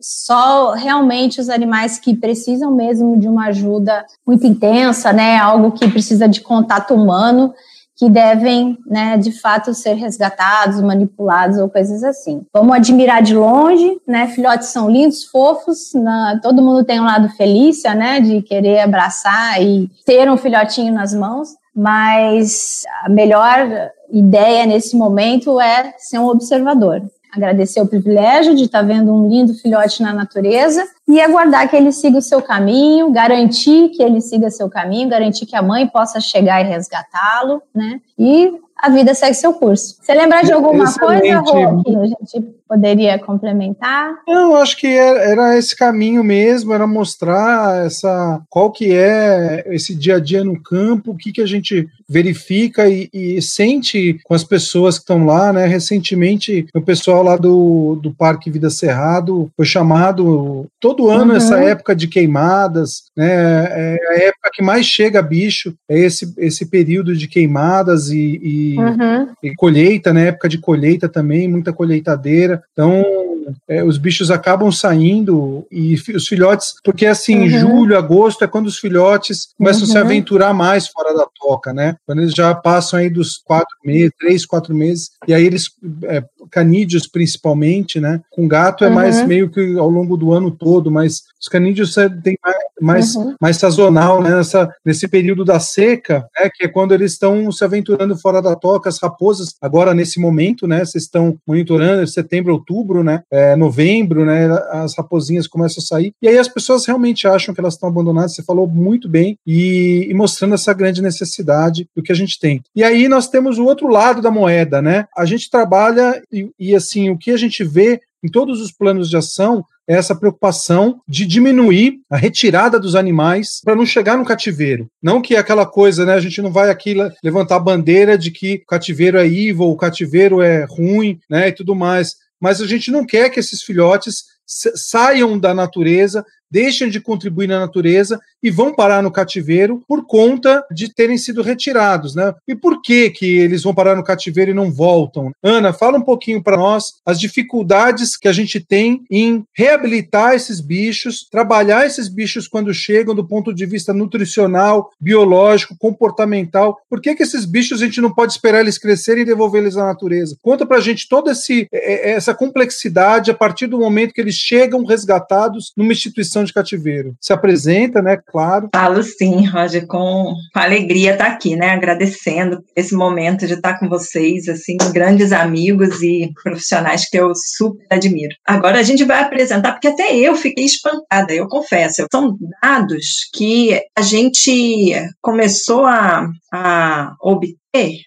só realmente os animais que precisam mesmo de uma ajuda muito intensa, né, algo que precisa de contato humano, que devem, né, de fato ser resgatados, manipulados ou coisas assim. Vamos admirar de longe, né? Filhotes são lindos, fofos, na, todo mundo tem um lado Felícia, né, de querer abraçar e ter um filhotinho nas mãos, mas a melhor ideia nesse momento é ser um observador. Agradecer o privilégio de estar vendo um lindo filhote na natureza e aguardar que ele siga o seu caminho, garantir que ele siga seu caminho, garantir que a mãe possa chegar e resgatá-lo, né? E a vida segue seu curso. Você lembrar de alguma Excelente. coisa, Rô, que a gente poderia complementar? Eu acho que era, era esse caminho mesmo, era mostrar essa qual que é esse dia a dia no campo, o que, que a gente verifica e, e sente com as pessoas que estão lá, né? Recentemente, o pessoal lá do, do Parque Vida Cerrado foi chamado todo ano Uhum. essa época de queimadas, né? É a época que mais chega bicho, é esse, esse período de queimadas e, e Uhum. e colheita, né? Época de colheita também, muita colheitadeira. Então, é, os bichos acabam saindo e os filhotes, porque assim, Uhum. julho, agosto é quando os filhotes começam a se Uhum. aventurar mais fora da toca, né? Quando eles já passam aí dos quatro meses, três, quatro meses, e aí eles, é, canídeos principalmente, né? Com gato é mais Uhum. meio que ao longo do ano todo, mas os canídeos é, tem mais, mais, Uhum. mais sazonal, né? Nessa, nesse período da seca, né? Que é quando eles estão se aventurando fora da toca, as raposas, agora nesse momento, né? Vocês estão monitorando, setembro, outubro, né? É, novembro, né? As raposinhas começam a sair. E aí as pessoas realmente acham que elas estão abandonadas, você falou muito bem, e, e mostrando essa grande necessidade do que a gente tem. E aí nós temos o outro lado da moeda, né? A gente trabalha e, e assim, o que a gente vê em todos os planos de ação é essa preocupação de diminuir a retirada dos animais para não chegar no cativeiro. Não que é aquela coisa, né? A gente não vai aqui le- levantar a bandeira de que o cativeiro é evil, o cativeiro é ruim, né? E tudo mais. Mas a gente não quer que esses filhotes sa- saiam da natureza, deixem de contribuir na natureza e vão parar no cativeiro por conta de terem sido retirados, né? E por que que eles vão parar no cativeiro e não voltam? Ana, fala um pouquinho para nós as dificuldades que a gente tem em reabilitar esses bichos, trabalhar esses bichos quando chegam do ponto de vista nutricional, biológico, comportamental. Por que que esses bichos a gente não pode esperar eles crescerem e devolver eles à natureza? Conta pra gente toda esse, eh, essa complexidade a partir do momento que eles chegam resgatados numa instituição de cativeiro. Se apresenta, né? Claro. Falo sim, Roger, com, alegria estar aqui, né? Agradecendo esse momento de estar com vocês, assim, grandes amigos e profissionais que eu super admiro. Agora a gente vai apresentar, porque até eu fiquei espantada, eu confesso. São dados que a gente começou a, a obter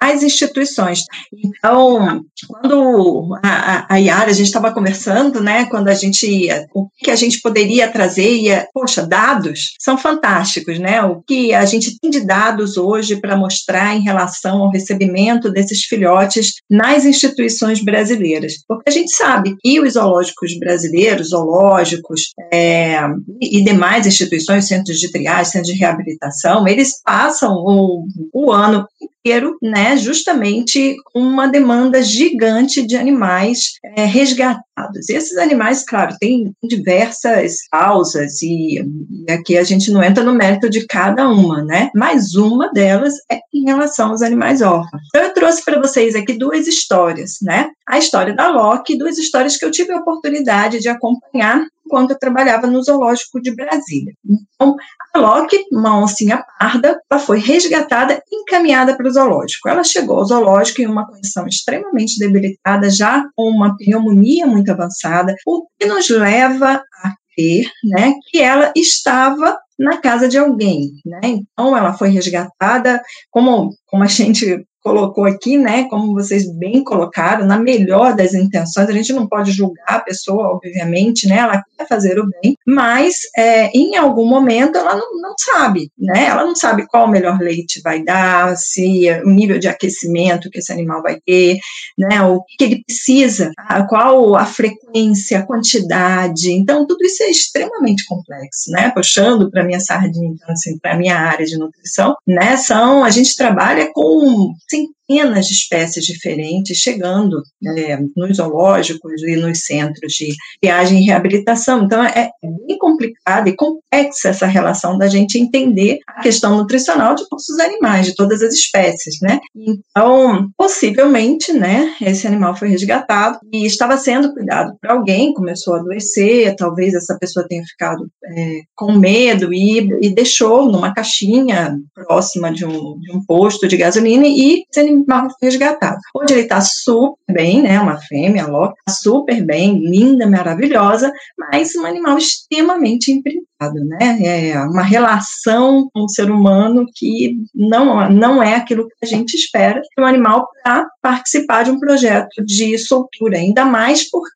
das instituições. Então, quando a, a, a Yara, a gente estava conversando, né, quando a gente o que a gente poderia trazer, ia, poxa, dados são fantásticos, né, o que a gente tem de dados hoje para mostrar em relação ao recebimento desses filhotes nas instituições brasileiras, porque a gente sabe que os zoológicos brasileiros, zoológicos é, e demais instituições, centros de triagem, centros de reabilitação, eles passam o, o ano inteiro, né, justamente uma demanda gigante de animais é, resgatados. E esses animais, claro, têm diversas causas e, e aqui a gente não entra no mérito de cada uma, né? Mas uma delas é em relação aos animais órfãos. Então eu trouxe para vocês aqui duas histórias, né? A história da Loki, duas histórias que eu tive a oportunidade de acompanhar enquanto eu trabalhava no Zoológico de Brasília. Então, a Loki, uma oncinha parda, ela foi resgatada e encaminhada para o zoológico. Ela chegou ao zoológico em uma condição extremamente debilitada, já com uma pneumonia muito avançada, o que nos leva a crer né, que ela estava na casa de alguém. Né? Então, ela foi resgatada, como, como a gente colocou aqui, né, como vocês bem colocaram, na melhor das intenções, a gente não pode julgar a pessoa, obviamente, né, ela quer fazer o bem, mas é, em algum momento ela não, não, sabe, né, ela não sabe qual o melhor leite vai dar, se o nível de aquecimento que esse animal vai ter, né, o que ele precisa, qual a frequência, a quantidade, então tudo isso é extremamente complexo, né, puxando para minha sardinha, então, assim, para minha área de nutrição, né, são, a gente trabalha com think centenas de espécies diferentes chegando é, nos zoológicos e nos centros de viagem e reabilitação. Então, é bem complicada e complexa essa relação da gente entender a questão nutricional de todos os animais, de todas as espécies, né? Então, possivelmente, né, esse animal foi resgatado e estava sendo cuidado por alguém, começou a adoecer, talvez essa pessoa tenha ficado é, com medo e, e, deixou numa caixinha próxima de um, de um posto de gasolina e esse animal resgatado. Hoje ele está super bem, né, uma fêmea, Loki, tá super bem, linda, maravilhosa, mas um animal extremamente né, é uma relação com o ser humano que não, não é aquilo que a gente espera de um animal para participar de um projeto de soltura, ainda mais porque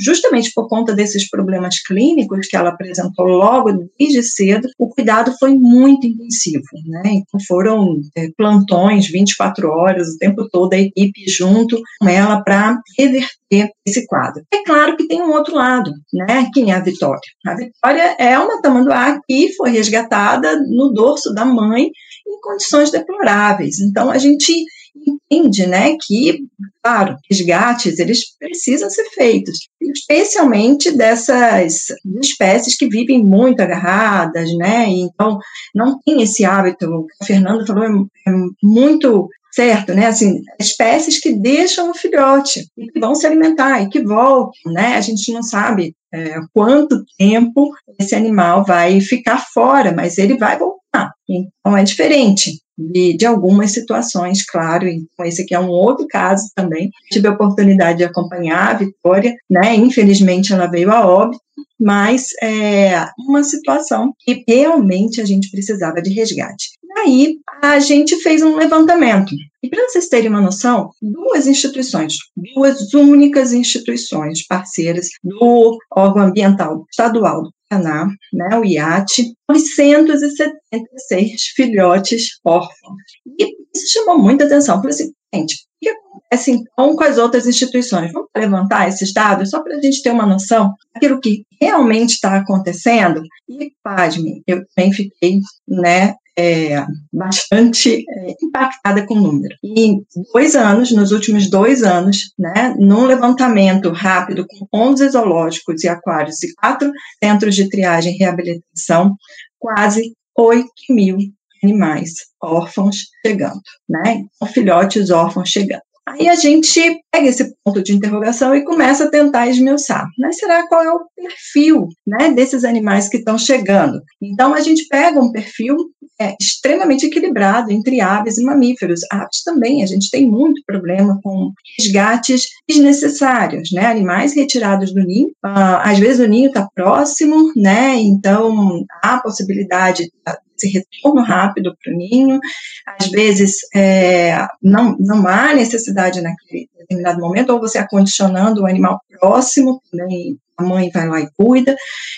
justamente por conta desses problemas clínicos que ela apresentou logo desde cedo, o cuidado foi muito intensivo, né? Então foram é, plantões 24 horas, o tempo todo a equipe junto com ela para reverter esse quadro. É claro que tem um outro lado, né? Quem é a Vitória? A Vitória é uma tamanduá que foi resgatada no dorso da mãe em condições deploráveis. Então a gente entende, né, que, claro, resgates, eles precisam ser feitos, especialmente dessas espécies que vivem muito agarradas, né, então não tem esse hábito, o Fernanda falou é, é muito certo, né? Assim, espécies que deixam o filhote e que vão se alimentar e que voltam, né? A gente não sabe é, quanto tempo esse animal vai ficar fora, mas ele vai voltar. Então é diferente de, de algumas situações, claro. Então, esse aqui é um outro caso também. Tive a oportunidade de acompanhar a Vitória, né? Infelizmente, ela veio a óbito, mas é uma situação que realmente a gente precisava de resgate. Aí a gente fez um levantamento. E para vocês terem uma noção, duas instituições, duas únicas instituições parceiras do órgão ambiental estadual do Paraná, né, o IAT, 976 filhotes órfãos. E isso chamou muita atenção. Falei assim, gente, o que acontece então com as outras instituições? Vamos levantar esses dados só para a gente ter uma noção daquilo que realmente está acontecendo? E, pasme, eu também fiquei né, é, bastante é, impactada com o número. E em dois anos, nos últimos dois anos, né, num levantamento rápido com 11 zoológicos e aquários e quatro centros de triagem e reabilitação, quase 8 mil animais órfãos chegando, né? Filhotes órfãos chegando. Aí a gente pega esse ponto de interrogação e começa a tentar esmiuçar. Mas será qual é o perfil né, desses animais que estão chegando? Então a gente pega um perfil é, extremamente equilibrado entre aves e mamíferos. Aves também, a gente tem muito problema com resgates desnecessários, né? Animais retirados do ninho, ah, às vezes o ninho está próximo, né? Então há possibilidade esse retorno rápido para o ninho. Às vezes, é, não, não há necessidade naquele determinado momento, ou você acondicionando o animal próximo, também a mãe vai lá e cuida.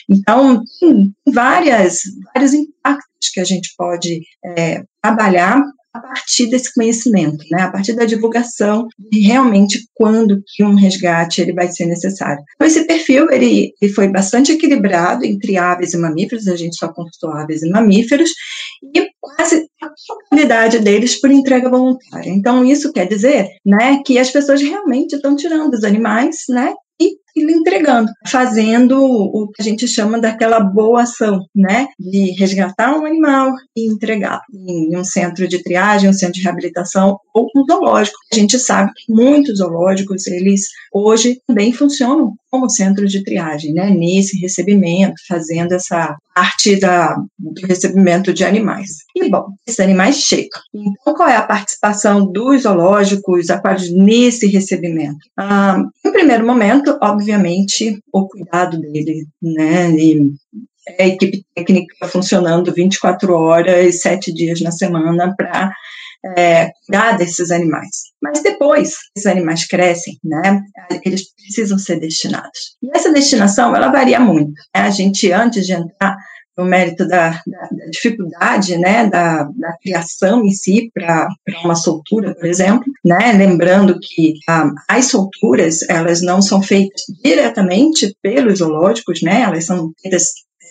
Então, tem várias, vários impactos que a gente pode é, trabalhar a partir desse conhecimento, né, a partir da divulgação de realmente quando que um resgate ele vai ser necessário. Então, esse perfil ele, ele foi bastante equilibrado entre aves e mamíferos, a gente só consultou aves e mamíferos, e quase a totalidade deles por entrega voluntária. Então, isso quer dizer, né, que as pessoas realmente estão tirando os animais, né, e lhe entregando, fazendo o que a gente chama daquela boa ação, né? De resgatar um animal e entregá-lo em um centro de triagem, um centro de reabilitação ou um zoológico. A gente sabe que muitos zoológicos, eles hoje também funcionam como centro de triagem, né? Nesse recebimento, fazendo essa parte da, do recebimento de animais. E, bom, esses animais chegam. Então, qual é a participação dos zoológicos, aquários, nesse recebimento? Ah, em primeiro momento, obviamente, o cuidado dele, né? E é a equipe técnica funcionando 24 horas, 7 dias na semana para é, cuidar desses animais. Mas depois, esses animais crescem, né? Eles precisam ser destinados. E essa destinação, ela varia muito. Né? A gente, antes de entrar no mérito da, da, da dificuldade, né, da, da, criação em si para uma soltura, por exemplo, né, lembrando que ah, as solturas, elas não são feitas diretamente pelos zoológicos, né, elas são feitas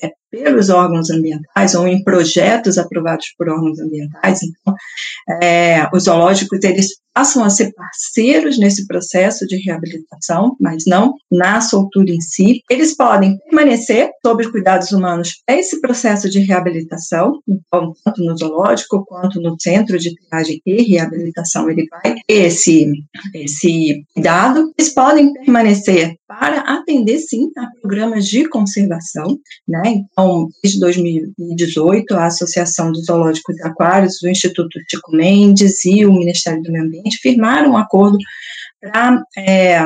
é, pelos órgãos ambientais ou em projetos aprovados por órgãos ambientais. Então, é, os zoológicos eles passam a ser parceiros nesse processo de reabilitação, mas não na soltura em si. Eles podem permanecer sob cuidados humanos esse processo de reabilitação, então, tanto no zoológico quanto no centro de triagem e reabilitação, ele vai esse, esse cuidado. Eles podem permanecer para atender, sim, a programas de conservação, né? Então, desde 2018, a Associação dos Zoológicos e Aquários, o Instituto Chico Mendes e o Ministério do Meio Ambiente firmaram um acordo para é,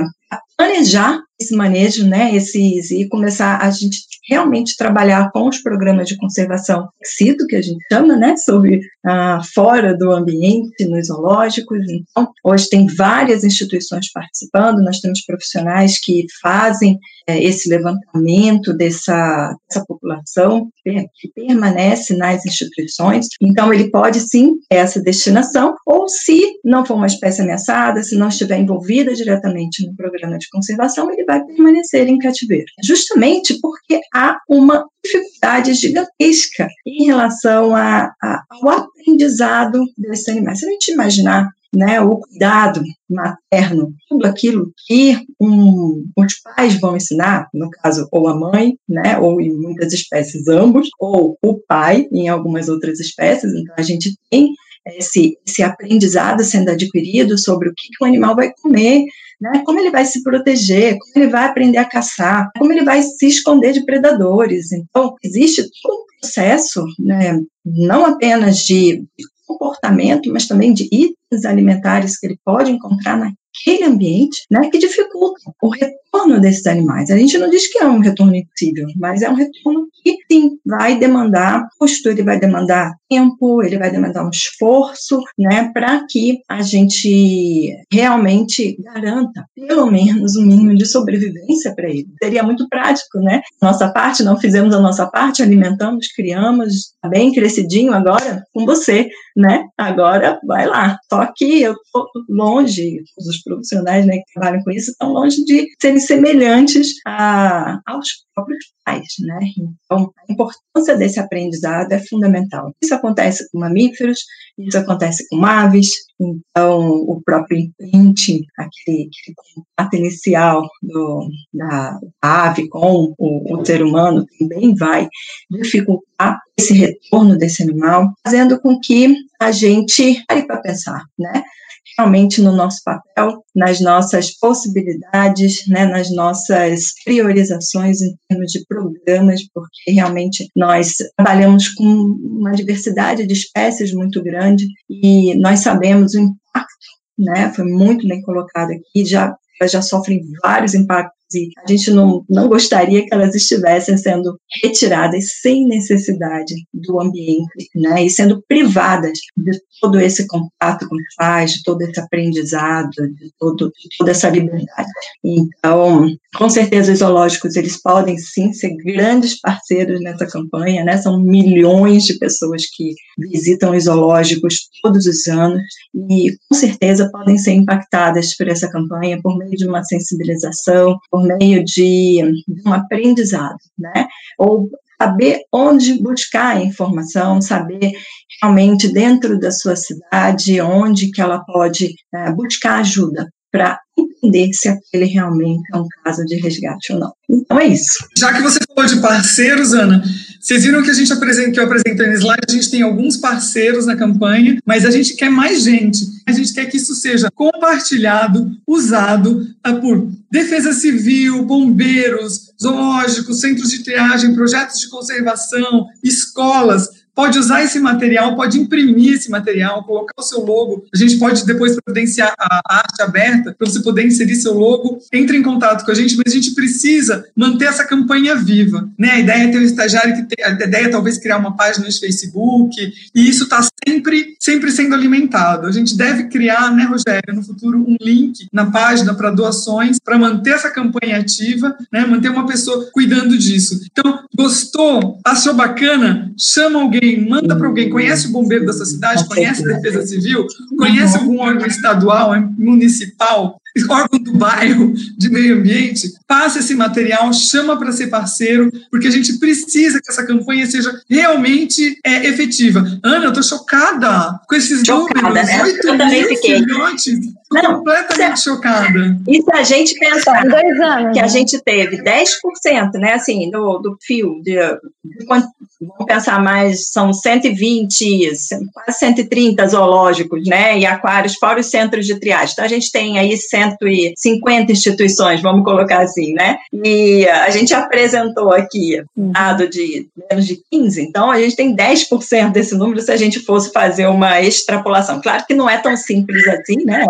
planejar esse manejo, né, esses, e começar a gente realmente trabalhar com os programas de conservação cito que a gente chama, né, sobre ah, fora do ambiente, nos zoológicos. Então, hoje tem várias instituições participando, nós temos profissionais que fazem é, esse levantamento dessa, dessa população que permanece nas instituições. Então, ele pode sim essa destinação, ou se não for uma espécie ameaçada, se não estiver envolvida diretamente no programa de conservação, ele vai permanecer em cativeiro. Justamente porque há uma dificuldade gigantesca em relação a, a, ao aprendizado desses animais. Se a gente imaginar né, o cuidado materno, tudo aquilo que um, os pais vão ensinar, no caso, ou a mãe, né, ou em muitas espécies ambos, ou o pai em algumas outras espécies, então a gente tem esse, esse aprendizado sendo adquirido sobre o que, que o animal vai comer, né, como ele vai se proteger, como ele vai aprender a caçar, como ele vai se esconder de predadores. Então, existe todo um processo, né, não apenas de comportamento, mas também de itens alimentares que ele pode encontrar naquele ambiente, né, que dificultam o retorno desses animais. A gente não diz que é um retorno impossível, mas é um retorno que, sim, vai demandar custo, ele vai demandar tempo, ele vai demandar um esforço, né, para que a gente realmente garanta pelo menos um mínimo de sobrevivência para ele. Seria muito prático, né? Nossa parte, não fizemos a nossa parte, alimentamos, criamos, está bem crescidinho agora com você, né? Agora vai lá. Só que eu estou longe, os profissionais né, que trabalham com isso estão longe de serem semelhantes a, aos próprios pais, né? Então, a importância desse aprendizado é fundamental. Isso acontece com mamíferos, isso acontece com aves, então o próprio imprinting, aquele, aquele contato inicial do, da ave com o, o ser humano também vai dificultar esse retorno desse animal, fazendo com que a gente pare para pensar, né? Realmente no nosso papel, nas nossas possibilidades, né, nas nossas priorizações em termos de programas, porque realmente nós trabalhamos com uma diversidade de espécies muito grande e nós sabemos o impacto, né, foi muito bem colocado aqui, já já sofrem vários impactos e a gente não, não gostaria que elas estivessem sendo retiradas sem necessidade do ambiente, né, e sendo privadas de todo esse contato com os pais, de todo esse aprendizado, de, todo, de toda essa liberdade. Então, com certeza os zoológicos, eles podem sim ser grandes parceiros nessa campanha, né, são milhões de pessoas que visitam os zoológicos todos os anos e com certeza podem ser impactadas por essa campanha por meio de uma sensibilização, por meio de, um aprendizado, né? Ou saber onde buscar a informação, saber realmente dentro da sua cidade onde que ela pode é, buscar ajuda para entender se aquele realmente é um caso de resgate ou não. Então é isso. Já que você falou de parceiros, Ana, vocês viram que a gente apresenta, que eu apresentei no slide, a gente tem alguns parceiros na campanha, mas a gente quer mais gente. A gente quer que isso seja compartilhado, usado tá, por defesa civil, bombeiros, zoológicos, centros de triagem, projetos de conservação, escolas, pode usar esse material, pode imprimir esse material, colocar o seu logo. A gente pode depois providenciar a arte aberta para você poder inserir seu logo. Entre em contato com a gente, mas a gente precisa manter essa campanha viva. Né? A ideia é ter um estagiário que tem, a ideia é talvez criar uma página no Facebook, e isso está sempre, sempre sendo alimentado. A gente deve criar, né, Rogério, no futuro, um link na página para doações, para manter essa campanha ativa, né, manter uma pessoa cuidando disso. Então, gostou? Achou bacana? Chama alguém alguém, manda para alguém, conhece o bombeiro da sua cidade, conhece a defesa civil, conhece algum órgão estadual, municipal, órgão do bairro de meio ambiente, passa esse material, chama para ser parceiro, porque a gente precisa que essa campanha seja realmente é, efetiva. Ana, eu estou chocada com esses Chocada, números. né? 8 Eu também mil fiquei. filhotes. Não, completamente chocada. E se a gente pensar anos. que a né? gente teve 10%, né, assim, do, do fio, de, de vamos pensar mais, são 120, quase 130 zoológicos, né, e aquários, fora os centros de triagem. Então, a gente tem aí 150 instituições, vamos colocar assim, né, e a gente apresentou aqui dado de menos de 15, então a gente tem 10% desse número se a gente fosse fazer uma extrapolação. Claro que não é tão simples assim, né,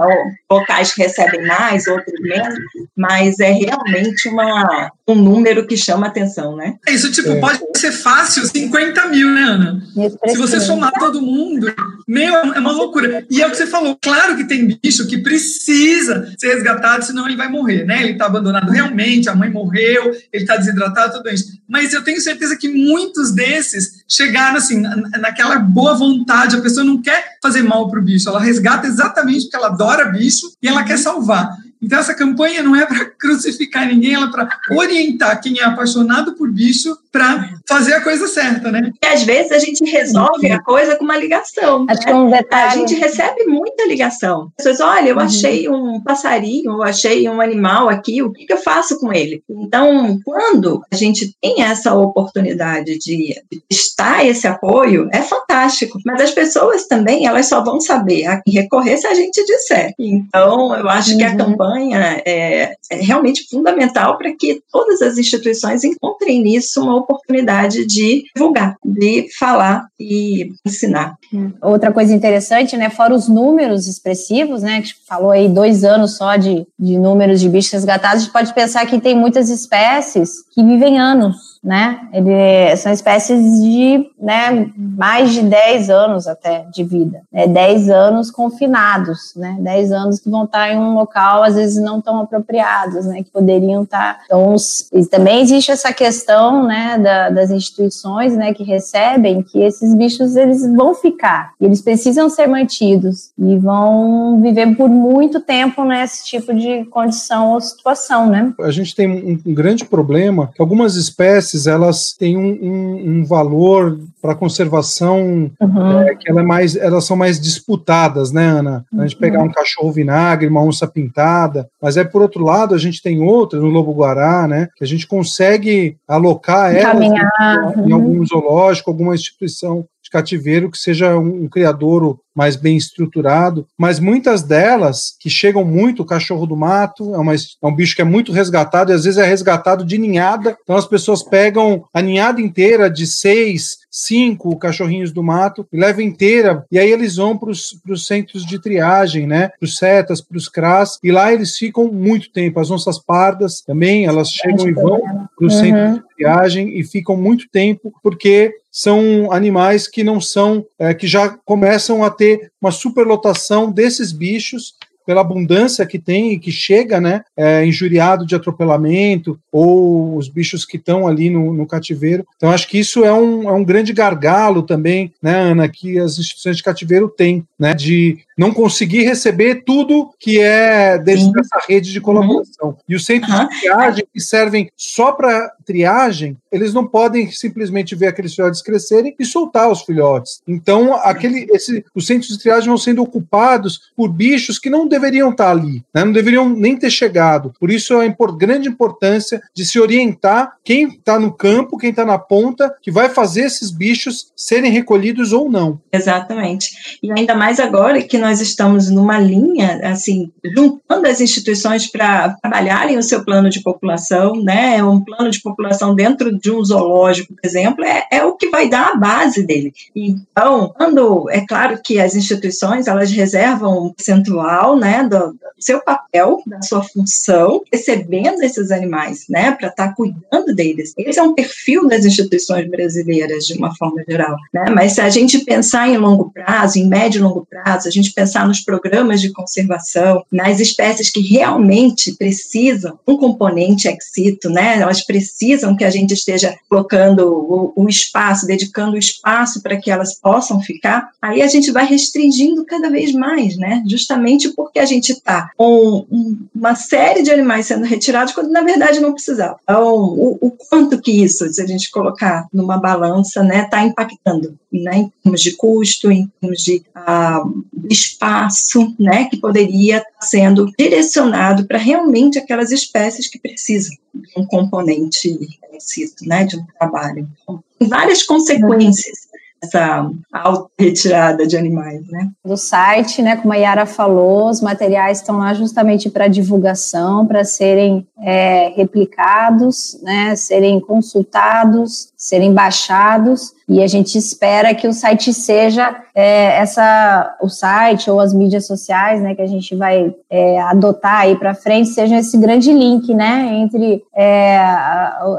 locais que recebem mais, outros menos, mas é realmente uma, um número que chama atenção, né? É Isso, tipo, É. pode ser fácil 50 mil, né, Ana? Se você somar todo mundo, meu, é uma loucura. E é o que você falou, claro que tem bicho que precisa ser resgatado, senão ele vai morrer, né? Ele está abandonado realmente, a mãe morreu, ele está desidratado, tudo isso. Mas eu tenho certeza que muitos desses chegaram assim, na- naquela boa vontade, a pessoa não quer fazer mal para o bicho, ela resgata exatamente porque ela adora bicho e ela quer salvar. Então, essa campanha não é para crucificar ninguém, ela é para orientar quem é apaixonado por bicho para fazer a coisa certa, né? E às vezes a gente resolve a coisa com uma ligação. Acho né? que é um A detalhe. gente recebe muita ligação. As pessoas, olha, eu achei um passarinho, eu achei um animal aqui, o que, que eu faço com ele? Então, quando a gente tem essa oportunidade de, prestar esse apoio, é fantástico. Mas as pessoas também, elas só vão saber a quem recorrer se a gente disser. Então, eu acho que a Uhum. Campanha é, é realmente fundamental para que todas as instituições encontrem nisso uma oportunidade de divulgar, de falar e ensinar. Outra coisa interessante, né, fora os números expressivos, né, que falou aí dois anos só de, de números de bichos resgatados, a gente pode pensar que tem muitas espécies que vivem anos, né, Ele, são espécies de, né, mais de 10 anos até de vida, né, 10 anos confinados, né, 10 anos que vão estar em um local, às vezes não tão apropriados, né, que poderiam estar, então, os, também existe essa questão, né, da- das instituições, né, que recebem, que esses bichos, eles vão ficar, eles precisam ser mantidos, e vão viver por muito tempo nesse tipo de condição ou situação, né. a gente tem um grande problema que algumas espécies elas têm um, um- um valor para conservação Uhum. é, que ela é mais, elas são mais disputadas, né, Ana? A gente pegar um cachorro vinagre, uma onça pintada, mas é por outro lado a gente tem outra no lobo guará, né, que a gente consegue alocar Encaminhar, em, em uhum. algum zoológico, alguma instituição cativeiro que seja um, um criadouro mais bem estruturado, mas muitas delas que chegam muito, o cachorro do mato é, uma, é um bicho que é muito resgatado e às vezes é resgatado de ninhada, então as pessoas pegam a ninhada inteira de seis, cinco cachorrinhos do mato e levam inteira, e aí eles vão para os centros de triagem, né, para os setas, para os CRAS, e lá eles ficam muito tempo, as onças pardas também, elas chegam e vão para os Uhum. centros de triagem e ficam muito tempo, porque são animais que não são, é, que já começam a ter uma superlotação desses bichos pela abundância que tem e que chega, né, é, injuriado de atropelamento ou os bichos que estão ali no, no cativeiro. Então, acho que isso é um, é um grande gargalo também, né, Ana, que as instituições de cativeiro têm, né, de não conseguir receber tudo que é Sim. dessa rede de colaboração. E os centros Aham. de triagem que servem só para triagem, eles não podem simplesmente ver aqueles filhotes crescerem e soltar os filhotes. Então, aquele, esse, os centros de triagem vão sendo ocupados por bichos que não deveriam estar ali, né? não deveriam nem ter chegado. Por isso, a impor- grande importância de se orientar quem está no campo, quem está na ponta, que vai fazer esses bichos serem recolhidos ou não. Exatamente. E ainda mais agora que nós estamos numa linha, assim, juntando as instituições para trabalharem o seu plano de população, né? Um plano de população dentro de um zoológico, por exemplo, é, é o que vai dar a base dele. Então, quando é claro que as instituições elas reservam um percentual, né, do, do seu papel, da sua função, recebendo esses animais, né, para estar cuidando deles. Esse é um perfil das instituições brasileiras de uma forma geral, né? Mas se a gente pensar em longo prazo, em médio e longo prazo, a gente pensar nos programas de conservação, nas espécies que realmente precisam um componente exito, né? Elas precisam que a gente esteja colocando o, o espaço, dedicando o espaço para que elas possam ficar. Aí a gente vai restringindo cada vez mais, né? Justamente por que a gente está com um, uma série de animais sendo retirados quando na verdade não precisava. Então, o, o quanto que isso, se a gente colocar numa balança, né, está impactando, né, em termos de custo, em termos de ah, espaço, né, que poderia estar sendo direcionado para realmente aquelas espécies que precisam de um componente cito, né, de um trabalho. Então, várias consequências essa auto-retirada de animais, né? Do site, né, como a Yara falou, os materiais estão lá justamente para divulgação, para serem é, replicados, né, serem consultados, serem baixados e a gente espera que o site seja é, essa o site ou as mídias sociais né que a gente vai é, adotar aí para frente sejam esse grande link né entre é,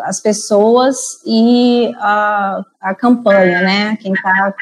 as pessoas e a, a campanha né quem está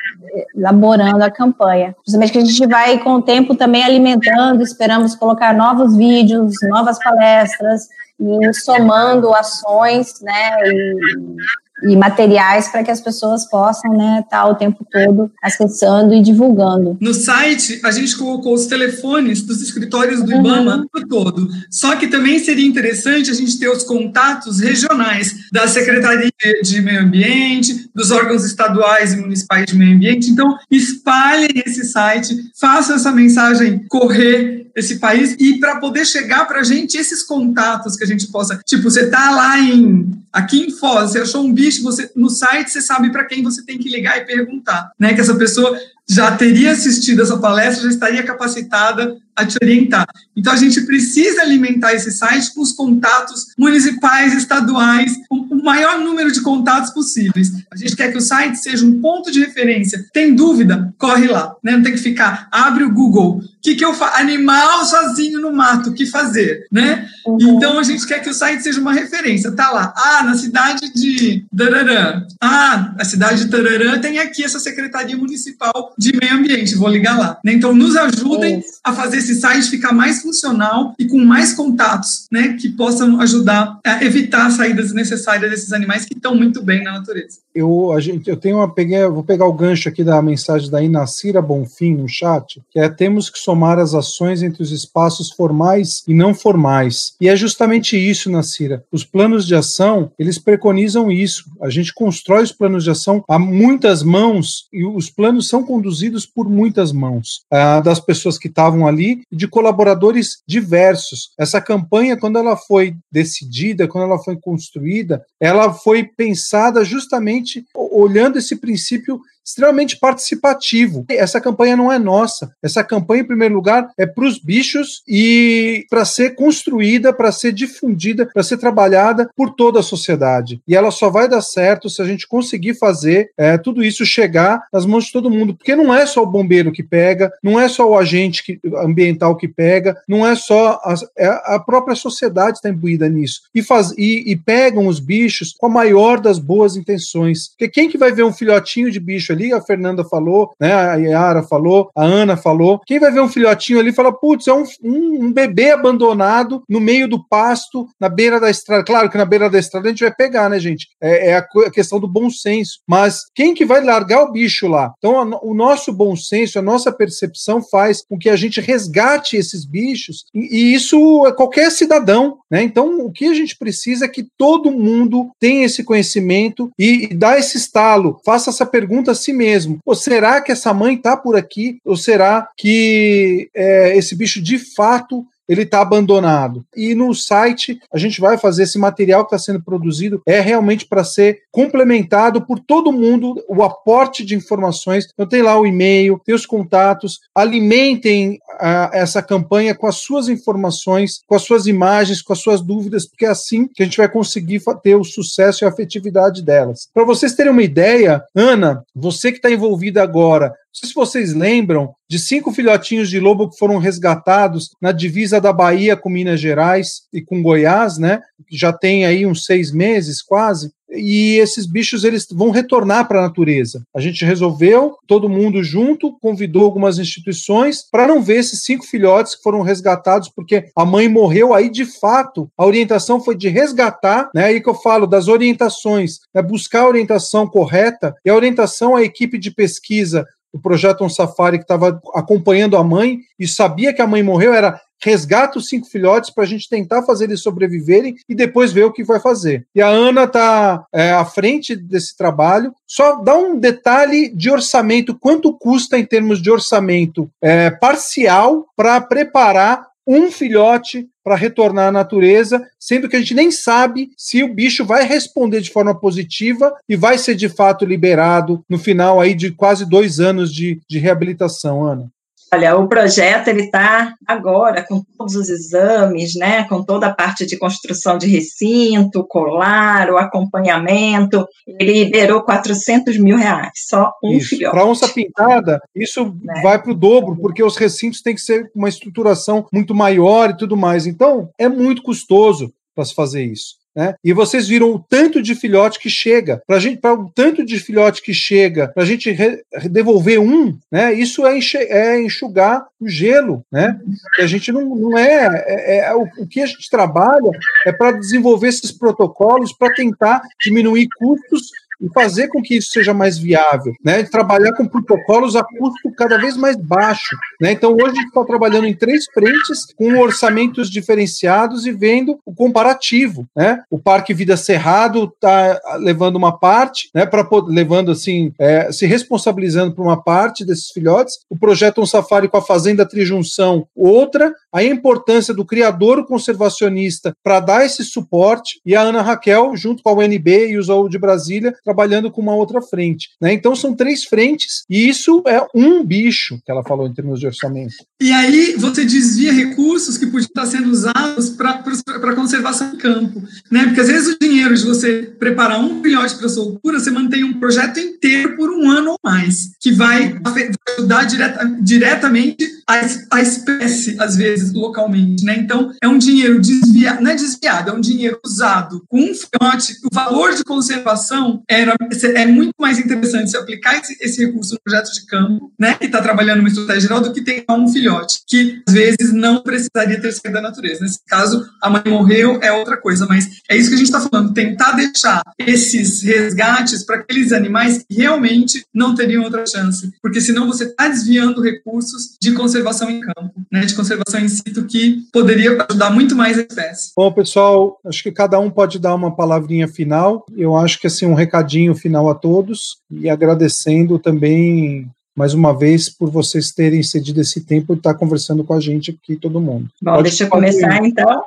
elaborando a campanha. Justamente que a gente vai com o tempo também alimentando esperamos colocar novos vídeos novas palestras e somando ações né e, e materiais para que as pessoas possam né, estar tá o tempo todo acessando e divulgando. No site, a gente colocou os telefones dos escritórios do IBAMA uhum. todo. Só que também seria interessante a gente ter os contatos regionais da Secretaria de Meio Ambiente, dos órgãos estaduais e municipais de meio ambiente. Então, espalhem esse site, façam essa mensagem correr esse país e para poder chegar para a gente esses contatos que a gente possa. Tipo, você tá lá em. Aqui em Foz, você achou um bicho, você, no site você sabe para quem você tem que ligar e perguntar, né? Que essa pessoa já teria assistido essa palestra, já estaria capacitada a te orientar. Então, a gente precisa alimentar esse site com os contatos municipais, estaduais, com o maior número de contatos possíveis. A gente quer que o site seja um ponto de referência. Tem dúvida? Corre lá. Né? Não tem que ficar, abre o Google. O que, que eu faço? Animal sozinho no mato, o que fazer? Né? Uhum. Então, a gente quer que o site seja uma referência. Tá lá, ah, na cidade de Dararã. Ah, a cidade de Tararã tem aqui essa Secretaria Municipal de Meio Ambiente. Vou ligar lá. Né? Então, nos ajudem a fazer esse site ficar mais funcional e com mais contatos, né, que possam ajudar a evitar saídas desnecessárias desses animais que estão muito bem na natureza. Eu, a gente, eu tenho uma, peguei, vou pegar o gancho aqui da mensagem da Inacira Bonfim no chat, que é temos que somar as ações entre os espaços formais e não formais. E é justamente isso, Nacira. Os planos de ação, eles preconizam isso. A gente constrói os planos de ação a muitas mãos e os planos são conduzidos por muitas mãos ah, das pessoas que estavam ali de colaboradores diversos. Essa campanha, quando ela foi decidida, quando ela foi construída, ela foi pensada justamente olhando esse princípio extremamente participativo. Essa campanha não é nossa. Essa campanha, em primeiro lugar, é para os bichos e para ser construída, para ser difundida, para ser trabalhada por toda a sociedade. E ela só vai dar certo se a gente conseguir fazer é, tudo isso chegar nas mãos de todo mundo, porque não é só o bombeiro que pega, não é só o agente que, ambiental que pega, não é só a, é a própria sociedade está imbuída nisso e, faz, e, e pegam os bichos com a maior das boas intenções. Porque quem que vai ver um filhotinho de bicho ali, a Fernanda falou, né, a Yara falou, a Ana falou. Quem vai ver um filhotinho ali fala, putz, é um, um, um, bebê abandonado no meio do pasto, na beira da estrada. Claro que na beira da estrada a gente vai pegar, né, gente? É, é a, a, questão do bom senso. Mas quem que vai largar o bicho lá? Então, a, o nosso bom senso, a nossa percepção faz com que a gente resgate esses bichos, e, e isso é qualquer cidadão, né? Então, o que a gente precisa é que todo mundo tenha esse conhecimento e, e dá esse estalo, faça essa pergunta si mesmo. Ou será que essa mãe está por aqui? Ou será que é, esse bicho de fato ele está abandonado. E no site a gente vai fazer esse material que está sendo produzido é realmente para ser complementado por todo mundo, o aporte de informações. Então tem lá o e-mail, tem os contatos, alimentem a, essa campanha com as suas informações, com as suas imagens, com as suas dúvidas, porque é assim que a gente vai conseguir ter o sucesso e a afetividade delas. Para vocês terem uma ideia, Ana, você que está envolvida agora, sei se vocês lembram de cinco filhotinhos de lobo que foram resgatados na divisa da Bahia com Minas Gerais e com Goiás, né? Já tem aí uns seis meses quase e esses bichos eles vão retornar para a natureza. A gente resolveu, todo mundo junto, convidou algumas instituições para não ver esses cinco filhotes que foram resgatados porque a mãe morreu. Aí, de fato, a orientação foi de resgatar, né? Aí que eu falo das orientações, né? buscar a orientação correta e a orientação à equipe de pesquisa do projeto On Safari que estava acompanhando a mãe e sabia que a mãe morreu era resgata os cinco filhotes para a gente tentar fazer eles sobreviverem e depois ver o que vai fazer. E a Ana está é, à frente desse trabalho. Só dá um detalhe de orçamento, quanto custa em termos de orçamento é, parcial para preparar um filhote para retornar à natureza, sendo que a gente nem sabe se o bicho vai responder de forma positiva e vai ser de fato liberado no final aí de quase dois anos de, de reabilitação, Ana. Olha, o projeto ele está agora com todos os exames, né, com toda a parte de construção de recinto, colar, o acompanhamento. Ele liberou 400 mil reais, só um isso. filhote. Para onça pintada, isso Né? vai para o dobro, porque os recintos têm que ser uma estruturação muito maior e tudo mais. Então, é muito custoso para se fazer isso. Né? E vocês viram o tanto de filhote que chega. Para gente, para o tanto de filhote que chega, para a gente re- devolver um, né? Isso é, enche- é enxugar o gelo, né? Que a gente não, não é, é- é- o, o que a gente trabalha é para desenvolver esses protocolos para tentar diminuir custos e fazer com que isso seja mais viável, né? Trabalhar com protocolos a custo cada vez mais baixo, né? Então hoje a gente está trabalhando em três frentes com orçamentos diferenciados e vendo o comparativo, né? O Parque Vida Cerrado está levando uma parte, né? Para levando assim, é, se responsabilizando por uma parte desses filhotes. O projeto Um Safari com a Fazenda Trijunção, outra. A importância do criador conservacionista para dar esse suporte e a Ana Raquel junto com a UNB e o Zool de Brasília trabalhando com uma outra frente, né? Então são três frentes e isso é um bicho que ela falou em termos de orçamento. E aí você desvia recursos que podiam estar sendo usados para conservação em campo, né? Porque às vezes o dinheiro de você preparar um filhote para soltura, você mantém um projeto inteiro por um ano ou mais, que vai vai ajudar direta, diretamente a, a espécie, às vezes, localmente, né? Então, é um dinheiro desviado, não é desviado, é um dinheiro usado com um filhote, o valor de conservação era, é muito mais interessante se aplicar esse, esse recurso no projeto de campo, né? Que está trabalhando uma estratégia geral, do que ter um filhote, que às vezes não precisaria ter saído da natureza. Nesse caso, a mãe morreu, é outra coisa, mas é isso que a gente está falando, tentar deixar esses resgates para aqueles animais que realmente não teriam outra chance, porque senão você está desviando recursos de conservação em campo, né? De conservação in situ que poderia ajudar muito mais a espécie. Bom, pessoal, acho que cada um pode dar uma palavrinha final. Eu acho que assim um recadinho final a todos e agradecendo também mais uma vez por vocês terem cedido esse tempo e estar conversando com a gente aqui todo mundo. Bom, Pode- deixa eu começar então.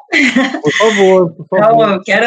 Por favor, por Então, favor. eu quero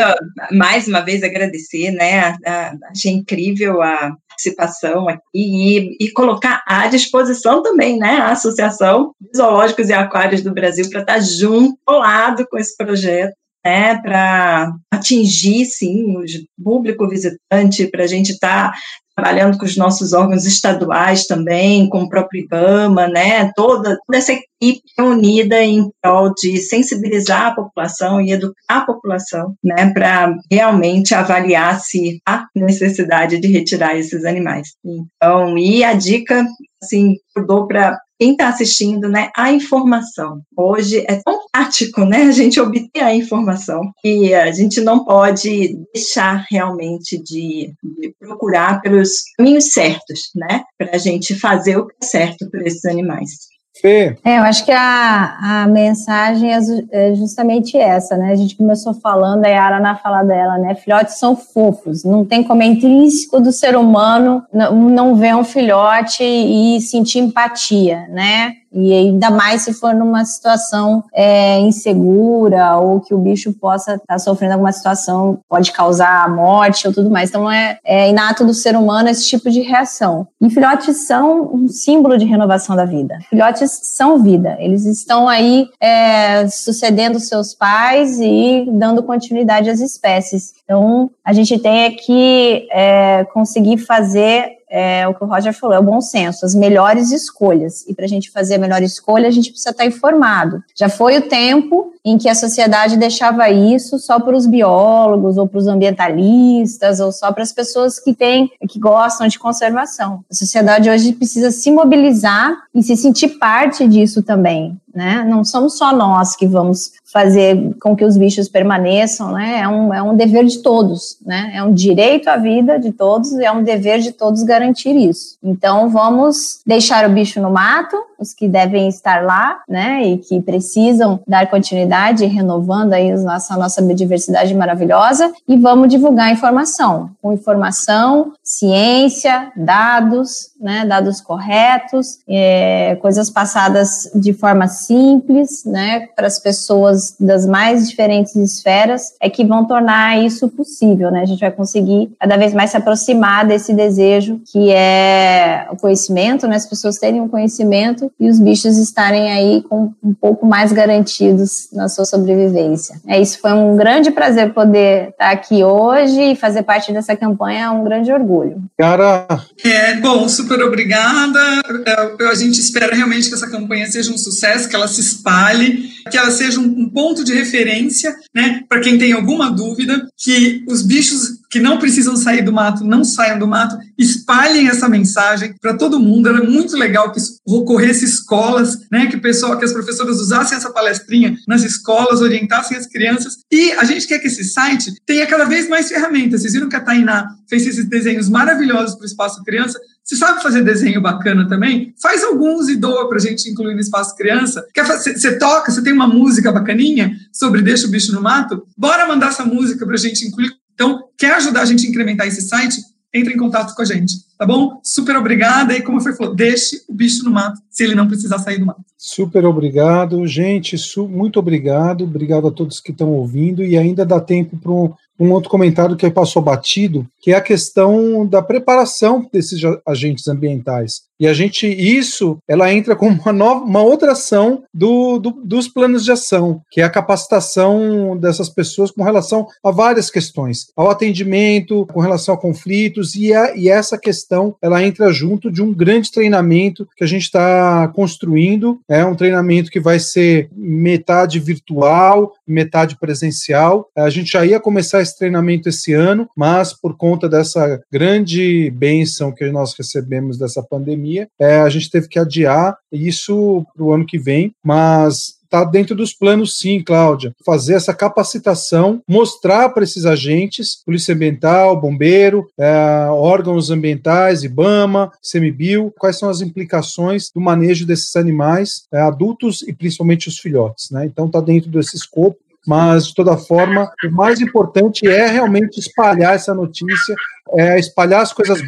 mais uma vez agradecer, né? a- a- achei incrível a participação aqui e, e colocar à disposição também, né? A Associação de Zoológicos e Aquários do Brasil para estar junto, colado com esse projeto. Né, para atingir, sim, o público visitante, para a gente estar trabalhando com os nossos órgãos estaduais também, com o próprio IBAMA, né, toda, toda essa equipe unida em prol de sensibilizar a população e educar a população, né, para realmente avaliar se há necessidade de retirar esses animais. Então, e a dica, assim, eu dou para quem está assistindo, né, a informação. Hoje é tão prático, né, a gente obter a informação e a gente não pode deixar realmente de, de procurar pelos caminhos certos, né, para a gente fazer o que é certo para esses animais. Fê, É, eu acho que a, a mensagem é é justamente essa, né? A gente começou falando, a Yara na fala dela, né? Filhotes são fofos, não tem como é intrínseco do ser humano não, não ver um filhote e sentir empatia, né? E ainda mais se for numa situação é, insegura ou que o bicho possa estar sofrendo alguma situação, pode causar morte ou tudo mais. Então é, é inato do ser humano esse tipo de reação. E filhotes são um símbolo de renovação da vida. Filhotes são vida. Eles estão aí é, sucedendo seus pais e dando continuidade às espécies. Então a gente tem que é, conseguir fazer é o que o Roger falou, é o bom senso, as melhores escolhas. E para a gente fazer a melhor escolha, a gente precisa estar informado. Já foi o tempo em que a sociedade deixava isso só para os biólogos ou para os ambientalistas ou só para as pessoas que têm, que gostam de conservação. A sociedade hoje precisa se mobilizar e se sentir parte disso também. Né? Não somos só nós que vamos fazer com que os bichos permaneçam, né? É um, é um dever de todos, né? É um direito à vida de todos e é um dever de todos garantir isso. Então vamos deixar o bicho no mato, os que devem estar lá, né? E que precisam dar continuidade, renovando aí a nossa, biodiversidade maravilhosa e vamos divulgar informação, com informação, ciência, dados, né? Dados corretos, é, coisas passadas de forma simples, né? Para as pessoas pessoas das mais diferentes esferas é que vão tornar isso possível, né? A gente vai conseguir cada vez mais se aproximar desse desejo que é o conhecimento, né? As pessoas terem um conhecimento e os bichos estarem aí com um pouco mais garantidos na sua sobrevivência. É isso, foi um grande prazer poder estar aqui hoje e fazer parte dessa campanha, é um grande orgulho. Cara, É, bom, super obrigada. É, A gente espera realmente que essa campanha seja um sucesso, que ela se espalhe, que ela seja um, um ponto de referência, né, para quem tem alguma dúvida, que os bichos que não precisam sair do mato não saiam do mato, espalhem essa mensagem para todo mundo. Era muito legal que isso ocorresse escolas, né, que o que as professoras usassem essa palestrinha nas escolas, orientassem as crianças. E a gente quer que esse site tenha cada vez mais ferramentas. Vocês viram que a Tainá fez esses desenhos maravilhosos para o Espaço Criança. Você sabe fazer desenho bacana também? Faz alguns e doa para a gente incluir no Espaço Criança. Quer fazer, você toca, você tem uma música bacaninha sobre Deixa o Bicho no Mato? Bora mandar essa música para a gente incluir. Então, quer ajudar a gente a incrementar esse site? Entre em contato com a gente, tá bom? Super obrigada. E como foi falou, deixe o bicho no mato, se ele não precisar sair do mato. super obrigado. Gente, su- muito obrigado. Obrigado a todos que estão ouvindo. E ainda dá tempo para um, um outro comentário que passou batido, que é a questão da preparação desses agentes ambientais. E a gente, isso, ela entra como uma, nova, uma outra ação do, do- dos planos de ação, que é a capacitação dessas pessoas com relação a várias questões, ao atendimento, com relação a conflitos, e, a- e essa questão, ela entra junto de um grande treinamento que a gente está construindo, é um treinamento que vai ser metade virtual, metade presencial. A gente já ia começar esse treinamento esse ano, mas por conta dessa grande bênção que nós recebemos dessa pandemia, é, a gente teve que adiar isso para o ano que vem, mas está dentro dos planos, sim, Cláudia. Fazer essa capacitação, mostrar para esses agentes, Polícia Ambiental, Bombeiro, é, órgãos ambientais, IBAMA, CMBio, quais são as implicações do manejo desses animais, é, adultos e principalmente os filhotes. Né? Então, está dentro desse escopo mas de toda forma, o mais importante é realmente espalhar essa notícia, é espalhar as coisas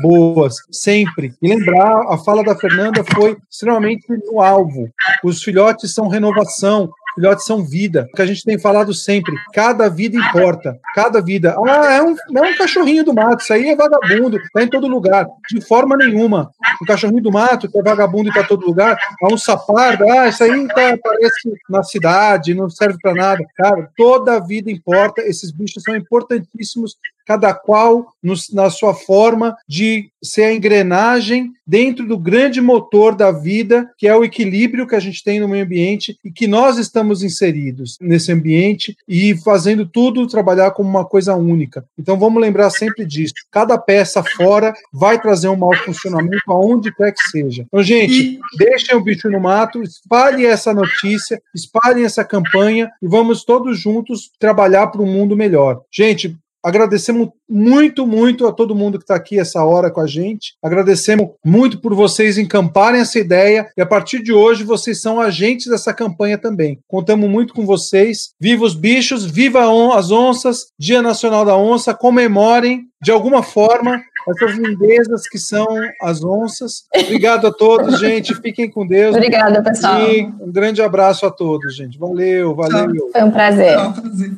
boas, sempre. E lembrar, a fala da Fernanda foi extremamente no alvo. Os filhotes são renovação, filhotes são vida. O que a gente tem falado sempre, cada vida importa, cada vida. Ah, é um, é um cachorrinho do mato, isso aí é vagabundo, tá em todo lugar. De forma nenhuma. Um cachorrinho do mato, que é vagabundo e tá em todo lugar, é um sapardo, ah, isso aí tá, aparece na cidade, não serve para nada. Cara, toda vida importa, esses bichos são importantíssimos cada qual no, na sua forma de ser a engrenagem dentro do grande motor da vida, que é o equilíbrio que a gente tem no meio ambiente e que nós estamos inseridos nesse ambiente e fazendo tudo trabalhar como uma coisa única. Então vamos lembrar sempre disso. Cada peça fora vai trazer um mau funcionamento aonde quer que seja. Então, gente, deixem o bicho no mato, espalhem essa notícia, espalhem essa campanha e vamos todos juntos trabalhar para um mundo melhor. Gente, Agradecemos muito, muito a todo mundo que está aqui essa hora com a gente. Agradecemos muito por vocês encamparem essa ideia e a partir de hoje vocês são agentes dessa campanha também. Contamos muito com vocês. Viva os bichos, viva as onças, Dia Nacional da Onça. Comemorem de alguma forma essas lindezas que são as onças. Obrigado a todos, gente. Fiquem com Deus. Obrigada, pessoal. E um grande abraço a todos, gente. Valeu, valeu. Foi um prazer. Tchau, prazer.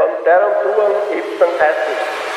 von der und darum Tuan Ibsen Hessen.